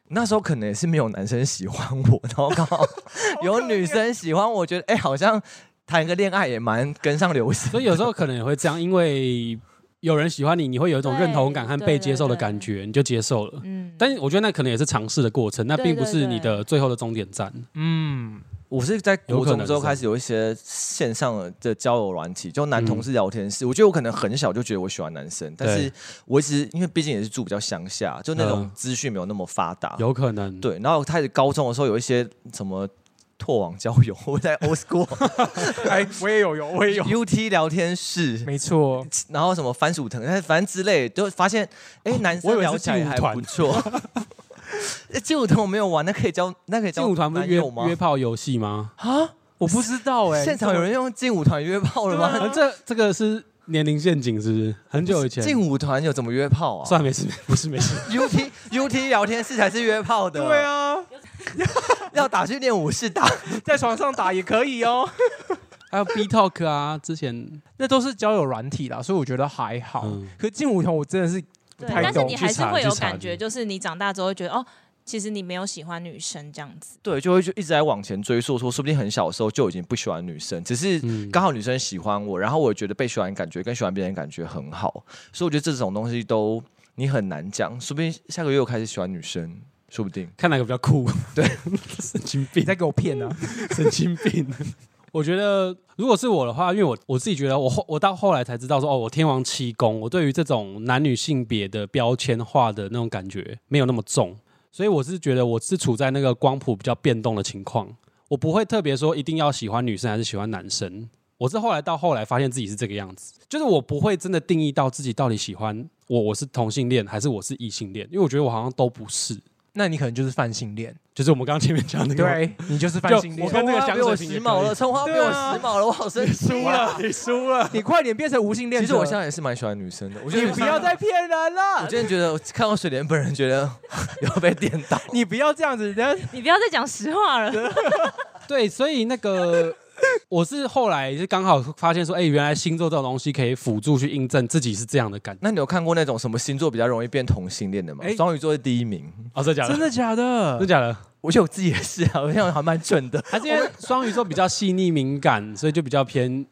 那时候可能也是没有男生喜欢我，然后刚好 有女生喜欢我，觉得哎、好像谈个恋爱也蛮跟上流行。所以有时候可能也会这样，因为有人喜欢你，你会有一种认同感和被接受的感觉，你就接受了。嗯？但是我觉得那可能也是尝试的过程，那对并不是你的最后的终点站。嗯，我是在有国可能是中之后开始有一些线上的交友软体，就男同事聊天室。我觉得我可能很小就觉得我喜欢男生，但是我一直因为毕竟也是住比较乡下，就那种嗯资讯没有那么发达。有可能，对，然后开始高中的时候有一些什么拓网交友，我在 old school 哎，我也有有，我也有，UT 聊天室，没错。然后什么番薯藤，但反正之类，就发现哎、男生聊起来还劲舞团不错。哎 劲舞团我没有玩，那可以交，那可以交劲舞团不是约吗约？炮游戏吗？啊，我不知道哎、现场有人用劲舞团约炮了吗？啊这这个是年龄陷阱，是不是？很久以前。劲舞团有怎么约炮啊算了，没事，不是没事。UT UT 聊天室才是约炮的。对，啊，要打去练舞室打。在床上打也可以哦。还有 B Talk 啊，之前那都是交友软体啦，所以我觉得还好。嗯可劲舞团我真的是不对，但是你还是会有感觉，就是你长大之后会觉得哦，其实你没有喜欢女生这样子。对，就会就一直在往前追溯，说说不定很小的时候就已经不喜欢女生，只是嗯刚好女生喜欢我，然后我觉得被喜欢感觉跟喜欢别人感觉很好，所以我觉得这种东西都你很难讲，说不定下个月又开始喜欢女生，说不定。看哪个比较酷。对，神经你病，在给我骗啊！神经病。我觉得，如果是我的话，因为我我自己觉得我，后我到后来才知道说，哦，我天王七公，我对于这种男女性别的标签化的那种感觉没有那么重，所以我是觉得我是处在那个光谱比较变动的情况，我不会特别说一定要喜欢女生还是喜欢男生。我是后来到后来发现自己是这个样子，就是我不会真的定义到自己到底喜欢我我是同性恋还是我是异性恋，因为我觉得我好像都不是，那你可能就是泛性恋，就是我们刚刚前面讲的那个。对你就是泛性恋我。跟那个香葱花比我时髦了，葱花被我时髦了，我好生气啊！你输了。你快点变成无性恋。其实我现在也是蛮喜欢女生的，我觉得你不要再骗人了我真的觉得看到水莲本人，觉得 有被电到。你不要这样子，人家你不要再讲实话了。对，所以那个 我是后来是刚好发现说，哎、原来星座这种东西可以辅助去印证自己是这样的感觉。那你有看过那种什么星座比较容易变同性恋的吗哎？双鱼座是第一名，哦，真的假的？真的假的真的？假的？我觉得我自己也是啊，我想还蛮准的。还是因为双鱼座比较细腻敏感，所以就比较偏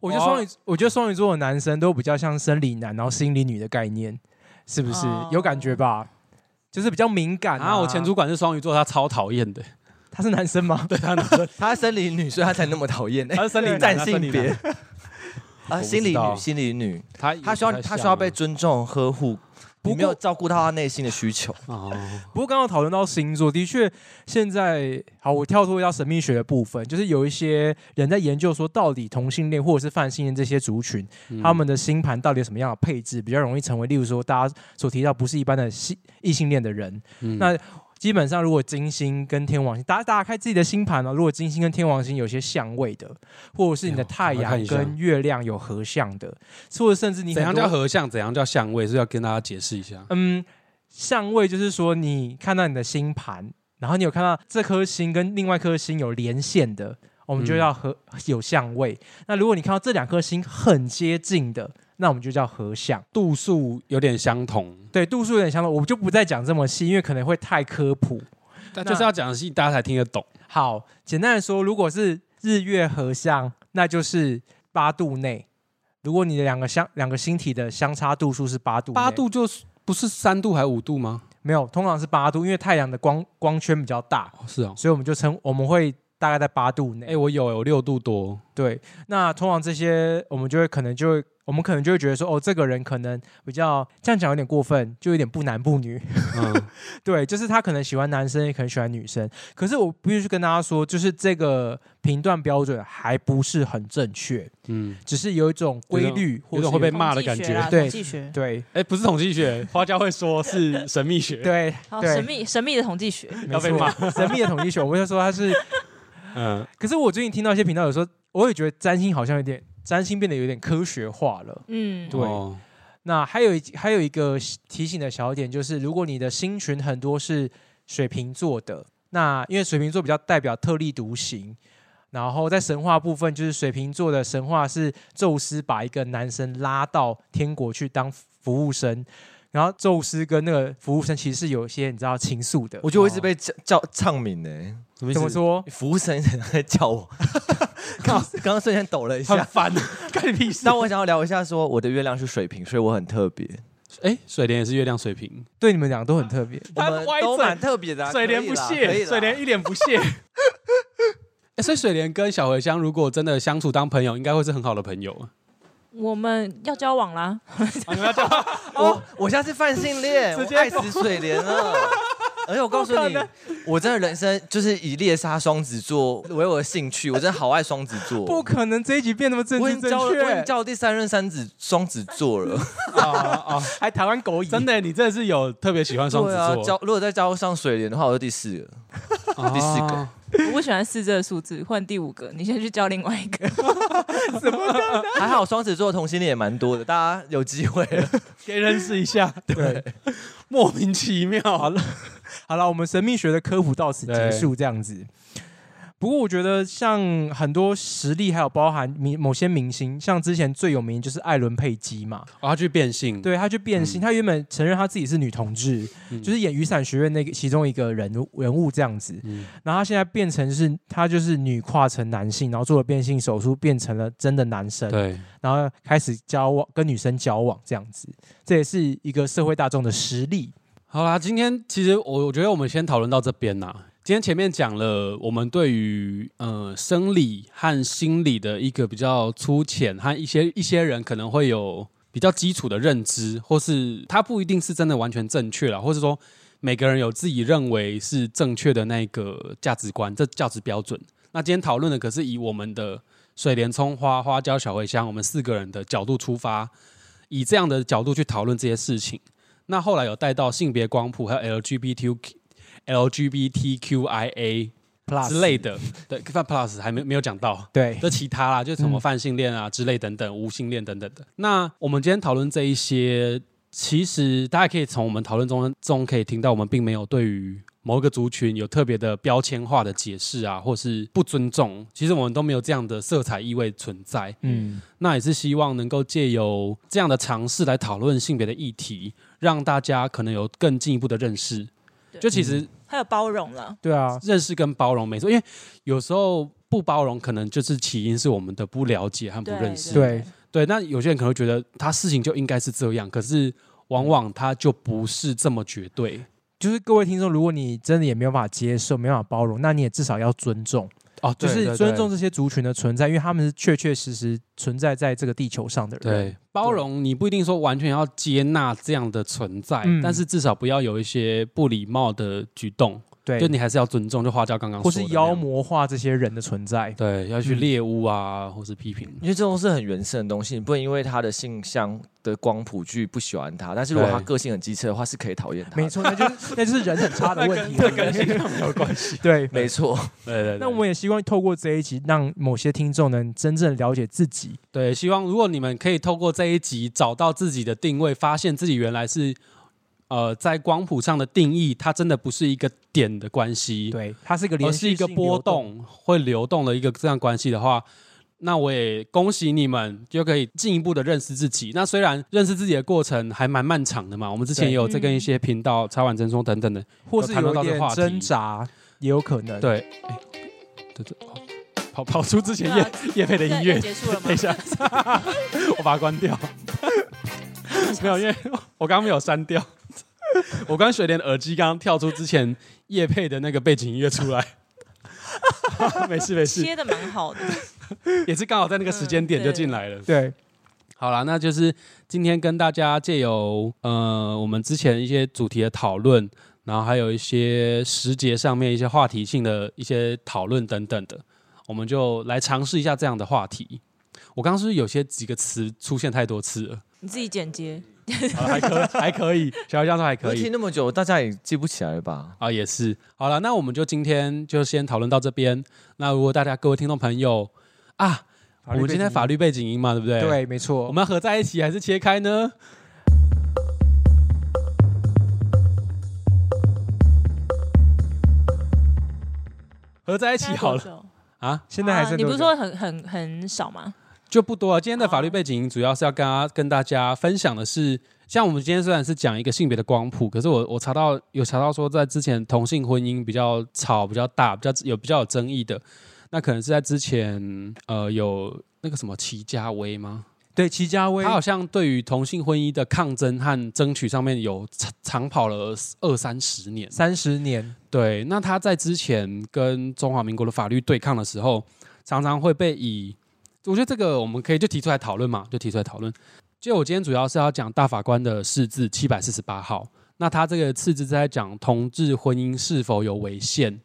我觉得双鱼，我觉得双鱼座的男生都比较像生理男，然后心理女的概念，是不是、哦有感觉吧？就是比较敏感啊。啊。我前主管是双鱼座，他超讨厌的。他是男生吗？对，他男生，他是生理女，所以他才那么讨厌。他是生理男 占他生理性别。男 啊，不心理女，心理女，他她需要他需要被尊重呵护，不过你没有照顾到他内心的需求。哦，不过刚刚讨论到星座，的确现在好，我跳脱到神秘学的部分，就是有一些人在研究说，到底同性恋或者是泛性恋这些族群，嗯。他们的星盘到底有什么样的配置，比较容易成为，例如说大家所提到不是一般的性异性恋的人。嗯。那基本上，如果金星跟天王星，大家打开自己的星盘哦，如果金星跟天王星有些相位的，或者是你的太阳跟月亮有合相的，或者甚至你怎样叫合相，怎样叫相位，是要跟大家解释一下。嗯，相位就是说你看到你的星盘，然后你有看到这颗星跟另外一颗星有连线的，我们就嗯叫合、有相位。那如果你看到这两颗星很接近的，那我们就叫合相。度数有点相同，对，度数有点相同，我们就不再讲这么细，因为可能会太科普。但就是要讲的细，大家才听得懂。好，简单的说，如果是日月合相，那就是八度内。如果你的两个相两个星体的相差度数是八度，八度就是不是三度还五度吗？没有，通常是八度，因为太阳的光光圈比较大，哦是哦。所以我们就称我们会大概在八度内。哎，我有有六度多，对，那通常这些我们就会可能就会，我们可能就会觉得说，哦，这个人可能比较这样讲有点过分，就有点不男不女。嗯，对，就是他可能喜欢男生，也可能喜欢女生。可是我必须跟大家说，就是这个评断标准还不是很正确，嗯，只是有一种规律，或者有种会被骂的感觉。对。统计学，对。哎，不是统计学，花椒会说是神秘学，，对对。神秘神秘的统计学，要被骂。神秘的统计学，我们就说它是。嗯，可是我最近听到一些频道，有时候我也觉得占星好像有点占星变得有点科学化了。嗯，对。哦。那还有一还有一个提醒的小点，就是如果你的星群很多是水瓶座的，那因为水瓶座比较代表特立独行，然后在神话部分，就是水瓶座的神话是宙斯把一个男生拉到天国去当服务生，然后宙斯跟那个服务生其实是有一些你知道情愫的。我觉得我一直被叫叫唱名呢，什么意思？怎么说？服务生在叫我，刚刚刚瞬间抖了一下。很烦，干你屁事那！我想要聊一下，说我的月亮是水瓶，所以我很特别。哎，水莲也是月亮水瓶，对你们俩都很特别。我们歪嘴都蛮特别的啊，水莲不屑，水莲一脸不屑。哎所以水莲跟小茴香如果真的相处当朋友，应该会是很好的朋友啊。我们要交往啦，啊你们要叫 我我现在是泛性恋，我爱死水莲了。而且我告诉你，我真的人生就是以猎杀双子座为我的兴趣，我真的好爱双子座不。可能这一集变那么正我已经交了，我已经确，交了第三任三子双子座了。啊啊！还台湾狗椅，真的，你真的是有特别喜欢双子座。交如果再交上水莲的话，我就第四个。啊第四个我不喜欢四这个数字，换第五个，你先去教另外一个。还好双子座的同性恋也蛮多的，大家有机会了。可以认识一下。对。莫名其妙。好了，好了，我们神秘学的科普到此结束，这样子。不过我觉得像很多实力，还有包含明某些明星，像之前最有名就是艾伦佩姬嘛，哦，他去变性，对他去变性，嗯。他原本承认他自己是女同志，嗯。就是演雨伞学院那个其中一个人物人物这样子，嗯，然后他现在变成是他就是女跨成男性，然后做了变性手术，变成了真的男生，对，然后开始交往跟女生交往这样子，这也是一个社会大众的实力。好啦，今天其实我我觉得我们先讨论到这边啦。今天前面讲了我们对于呃生理和心理的一个比较粗浅，和一些一些人可能会有比较基础的认知，或是它不一定是真的完全正确啦，或是说每个人有自己认为是正确的那个价值观，这价值标准。那今天讨论的可是以我们的水莲、葱花、花椒、小茴香，我们四个人的角度出发，以这样的角度去讨论这些事情。那后来有带到性别光谱，还有 LGBTQ、LGBTQIA Plus 之类的，对，Fan Plus 还没没有讲到。对，这其他啦，就什么嗯泛性恋啊之类等等，无性恋等等的。那我们今天讨论这一些，其实大家可以从我们讨论中中可以听到，我们并没有对于某一个族群有特别的标签化的解释啊，或是不尊重。其实我们都没有这样的色彩意味存在。嗯，那也是希望能够借由这样的尝试来讨论性别的议题，让大家可能有更进一步的认识。就其实还有包容了。对啊，认识跟包容没错，因为有时候不包容，可能就是起因是我们的不了解和不认识。对对，那有些人可能会觉得他事情就应该是这样，可是往往他就不是这么绝对。就是各位听众，如果你真的也没有办法接受，没办法包容，那你也至少要尊重，哦，就是尊重这这些族群的存在，因为他们是确确实实存在在这个地球上的人。对包容，你不一定说完全要接纳这样的存在，嗯。但是至少不要有一些不礼貌的举动，对，就你还是要尊重。就花椒刚刚或是妖，魔化这些人的存在。对，要去嗯猎物啊，或是批评。因为这种是很原生的东西，你不能因为他的性向的光谱剧不喜欢他，但是如果他对个性很机车的话，是可以讨厌他的。没错，那就是那就是人很差的问题。这跟性向没有关系。对，没错，对对对，那我们也希望透过这一集，让某些听众能真正了解自己。对，希望如果你们可以透过这一集找到自己的定位，发现自己原来是呃在光谱上的定义，它真的不是一个点的关系，对，它是一个而连续是一个波动。会流动的一个这样关系的话。那我也恭喜你们，就可以进一步的认识自己。那虽然认识自己的过程还蛮漫长的嘛，我们之前也有在跟一些频道、茶碗真说等等的，或是有点挣扎，也有可能。对，哎，对对，哦跑 跑出之前叶叶配的音乐，结束了吗 等一？下，我把它关掉。没有，因为我刚刚没有删掉。我刚水莲耳机刚刚跳出之前叶配的那个背景音乐出来。没事没事，切的蛮好的，也是刚好在那个时间点就进来了。对，好啦，那就是今天跟大家借由呃我们之前一些主题的讨论，然后还有一些时节上面一些话题性的一些讨论等等的，我们就来尝试一下这样的话题。我刚刚是不是有些几个词出现太多次了？你自己剪接。好 还可还可以，小香说还可以可听那么久，大家也记不起来了吧？啊，也是。好了，那我们就今天就先讨论到这边。那如果大家各位听众朋友啊，我们今天法律背景音嘛，对不对？。对，没错。我们要合在一起还是切开呢？合在一起好了了。啊，现在还是啊你不是说很很很少吗？就不多了。今天的法律背景主要是要跟大家跟大家分享的是，像我们今天虽然是讲一个性别的光谱，可是我我查到有查到说，在之前同性婚姻比较吵、比较大、比较有比较有争议的，那可能是在之前呃有那个什么齐家威吗？对齐家威他，好像对于同性婚姻的抗争和争取上面有长长跑了二三十年。三十年，对，那他在之前跟中华民国的法律对抗的时候，常常会被以，我觉得这个我们可以就提出来讨论嘛，就提出来讨论。就我今天主要是要讲大法官的释字七百四十八号，那他这个释字是在讲同志婚姻是否有违宪。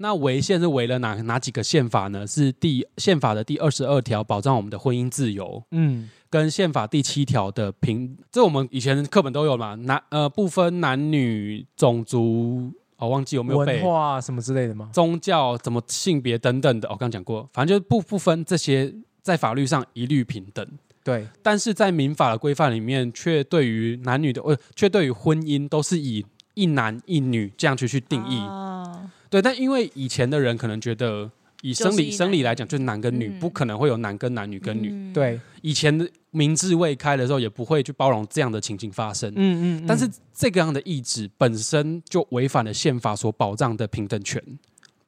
那违宪是违了哪哪几个宪法呢？是第宪法的第二十二条保障我们的婚姻自由，嗯，跟宪法第七条的平，这我们以前课本都有嘛，男呃不分男女种族，哦、忘记有没有背文化什么之类的吗？宗教、怎么性别等等的，我、刚讲过，反正就是不不分这些，在法律上一律平等。对，但是在民法的规范里面，却对于男女的呃，却对于婚姻都是以一男一女这样去去定义。啊对，但因为以前的人可能觉得，以生理生理来讲，就是男跟女，嗯不可能会有男跟男、女跟女。嗯对，以前的明智未开的时候，也不会去包容这样的情形发生。嗯嗯，但是这个样的意志本身就违反了宪法所保障的平等权。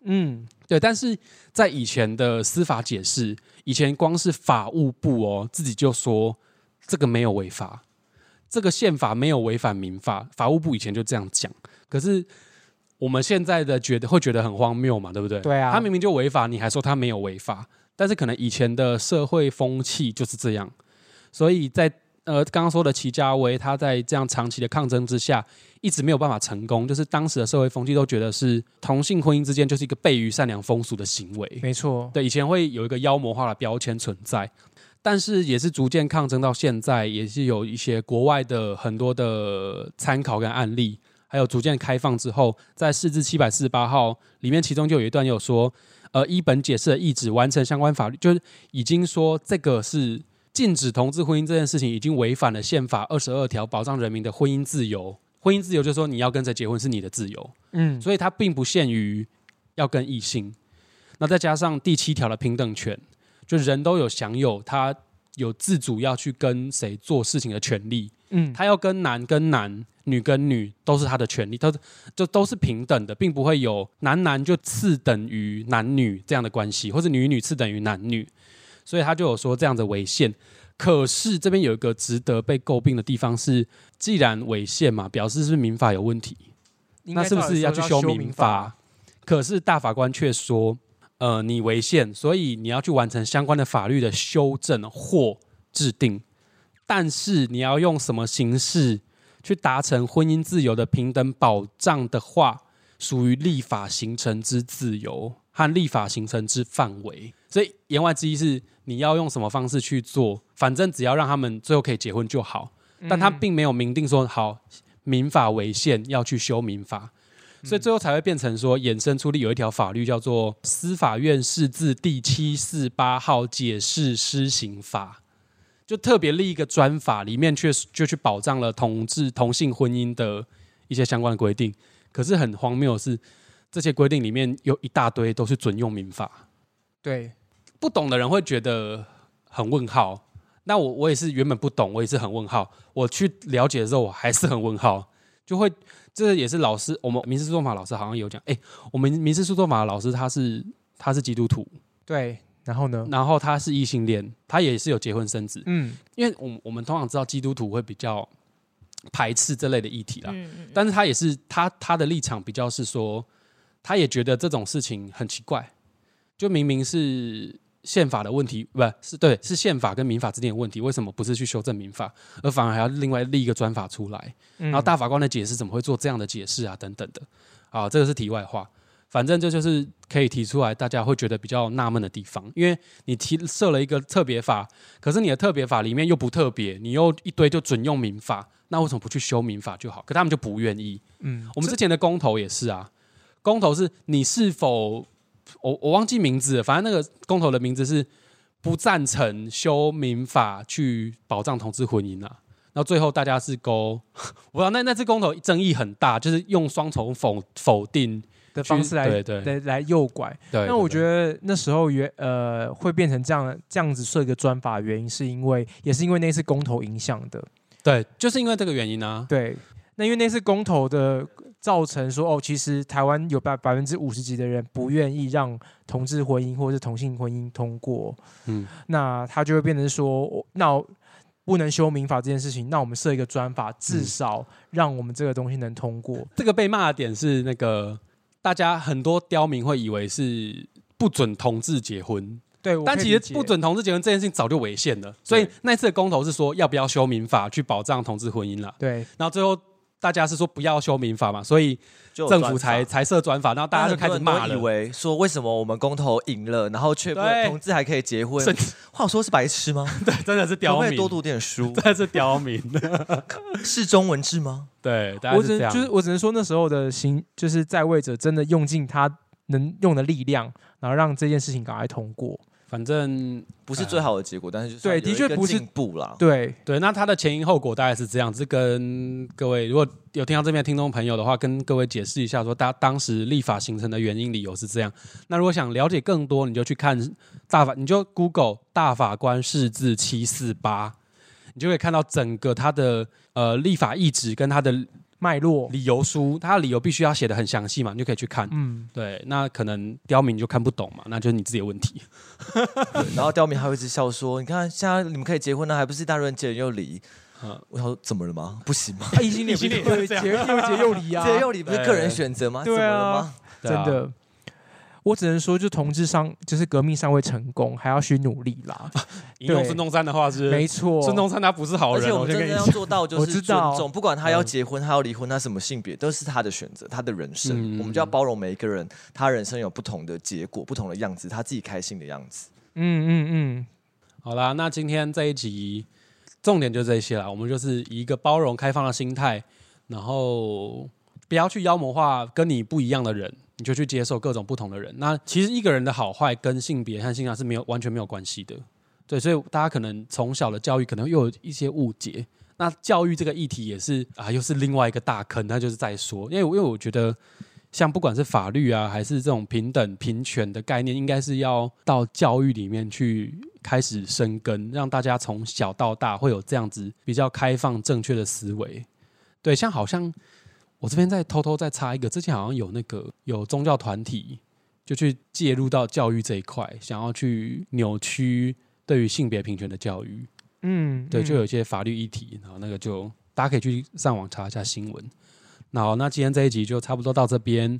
嗯，对，但是在以前的司法解释，以前光是法务部哦自己就说这个没有违法，这个宪法没有违反民法，法务部以前就这样讲。可是我们现在的觉得会觉得很荒谬嘛，对不对？对啊他明明就违法，你还说他没有违法，但是可能以前的社会风气就是这样，所以在呃刚刚说的齐家威，他在这样长期的抗争之下，一直没有办法成功，就是当时的社会风气都觉得是同性婚姻之间就是一个悖于善良风俗的行为。没错，对，以前会有一个妖魔化的标签存在，但是也是逐渐抗争到现在，也是有一些国外的很多的参考跟案例，还有逐渐开放之后，在四至七百四十八号里面，其中就有一段有说，呃，一本解释的意旨完成相关法律，就是已经说这个是禁止同志婚姻这件事情，已经违反了宪法二十二条保障人民的婚姻自由。婚姻自由就是说你要跟谁结婚是你的自由，嗯，所以它并不限于要跟异性。那再加上第七条的平等权，就人都有享有他有自主要去跟谁做事情的权利。嗯，他要跟男跟男、女跟女都是他的权利，都就都是平等的，并不会有男男就次等于男女这样的关系，或者女女次等于男女，所以他就有说这样的违宪。可是这边有一个值得被诟病的地方是，既然违宪嘛，表示是民法有问题，那是不是要去修修民法？？可是大法官却说，呃，你违宪，所以你要去完成相关的法律的修正或制定，但是你要用什么形式去达成婚姻自由的平等保障的话，属于立法形成之自由和立法形成之范围。所以言外之意是，你要用什么方式去做，反正只要让他们最后可以结婚就好。但他并没有明定说好民法违宪要去修民法，所以最后才会变成说衍生出的有一条法律叫做《司法院释字第七四八号解释施行法》，就特别立一个专法，里面却就去保障了同志同性婚姻的一些相关的规定。可是很荒谬的是，这些规定里面有一大堆都是准用民法，对，不懂的人会觉得很问号。那我我也是原本不懂，我也是很问号。我去了解的时候，我还是很问号，就会这也是老师，我们民事诉讼法老师好像有讲，哎、我们民事诉讼法的老师他是他是基督徒，对，然后呢？然后他是异性恋，他也是有结婚生子，嗯，因为我们我们通常知道基督徒会比较排斥这类的议题啦，嗯嗯，但是他也是他他的立场比较是说，他也觉得这种事情很奇怪，就明明是宪法的问题，不是对，是宪法跟民法之间的问题，为什么不是去修正民法，而反而还要另外立一个专法出来？然然后大法官的解释怎么会做这样的解释啊？等等的，啊，这个是题外话。反正这就是可以提出来，大家会觉得比较纳闷的地方，因为你提设了一个特别法，可是你的特别法里面又不特别，你又一堆就准用民法，那为什么不去修民法就好？可他们就不愿意。嗯，我们之前的公投也是啊，公投是你是否我我忘记名字了，反正那个公投的名字是不赞成修民法去保障同志婚姻啊。然后最后大家是勾，我不知道那那次公投争议很大，就是用双重否否定的方式来对对来来诱拐。对。那我觉得得那时候原呃会变成这样这样子设一个专法，原因是因为也是因为那次公投影响的。对，就是因为这个原因啊。对，那因为那次公投的造成说哦，其实台湾有百百分之五十几的人不愿意让同志婚姻或者是同性婚姻通过，嗯，那他就会变成说，哦那不能修民法这件事情，那我们设一个专法，嗯至少让我们这个东西能通过。这个被骂的点是那个大家很多刁民会以为是不准同志结婚，对，但其实不准同志结婚这件事情早就违宪了，所以那次的公投是说要不要修民法去保障同志婚姻了，对。然后最后大家是说不要修民法嘛，所以就政府才才设专法，然后大家就开始骂了以。为说为什么我们公投赢了，然后却不对同志还可以结婚甚？话说是白痴吗？对，真的是刁民，可以多读点书？真的是刁民。是中文字吗？对，大概我。只能就是我只能说那时候的行就是在位者真的用尽他能用的力量，然后让这件事情赶快通过。反正不是最好的结果，但是就是对的确不是进步啦。对，对，那它的前因后果大概是这样子，跟各位如果有听到这边的听众朋友的话，跟各位解释一下，说大当时立法形成的原因理由是这样。那如果想了解更多，你就去看大法，你就 Google 大法官释字七四八，你就可以看到整个他的呃立法意志跟他的脉络，理由书，他的理由必须要写的很详细嘛，你就可以去看。嗯，对，那可能刁民就看不懂嘛，那就是你自己的问题。对然后刁民还会一直笑说：“你看现在你们可以结婚了，还不是大人结了又离？”嗯我想说怎么了吗？不行吗？啊异性恋异性恋又结又结又离啊，结又离不是个人选择吗？对啊怎么了吗？对啊真的。我只能说，就同志上就是革命尚未成功，还要需努力啦。引用孙中山的话是，没错，孙中山他不是好人，而且我们。真的要做到就是 我知道尊重，不管他要结婚，他要离婚，他什么性别都是他的选择，他的人生。嗯我们就要包容每一个人，他人生有不同的结果，不同的样子，他自己开心的样子。嗯嗯嗯，好啦，那今天这一集重点就这些啦。我们就是以一个包容、开放的心态，然后不要去妖魔化跟你不一样的人，你就去接受各种不同的人。那其实一个人的好坏跟性别和性向是没有完全没有关系的。对，所以大家可能从小的教育可能又有一些误解。那教育这个议题也是啊，又是另外一个大坑，那就是再说。因为因为我觉得。像不管是法律啊，还是这种平等、平权的概念，应该是要到教育里面去开始生根，让大家从小到大会有这样子比较开放、正确的思维。对，像好像我这边再偷偷再插一个，之前好像有那个有宗教团体就去介入到教育这一块，想要去扭曲对于性别平权的教育。嗯，对，嗯就有一些法律议题，然后那个就大家可以去上网查一下新闻。那好，那今天这一集就差不多到这边。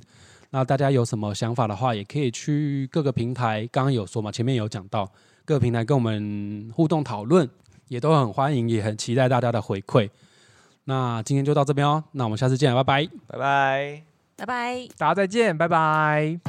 那大家有什么想法的话，也可以去各个平台，刚刚有说嘛，前面有讲到各个平台跟我们互动讨论，也都很欢迎，也很期待大家的回馈。那今天就到这边哦，那我们下次见，拜拜。拜拜。拜拜。大家再见，拜拜。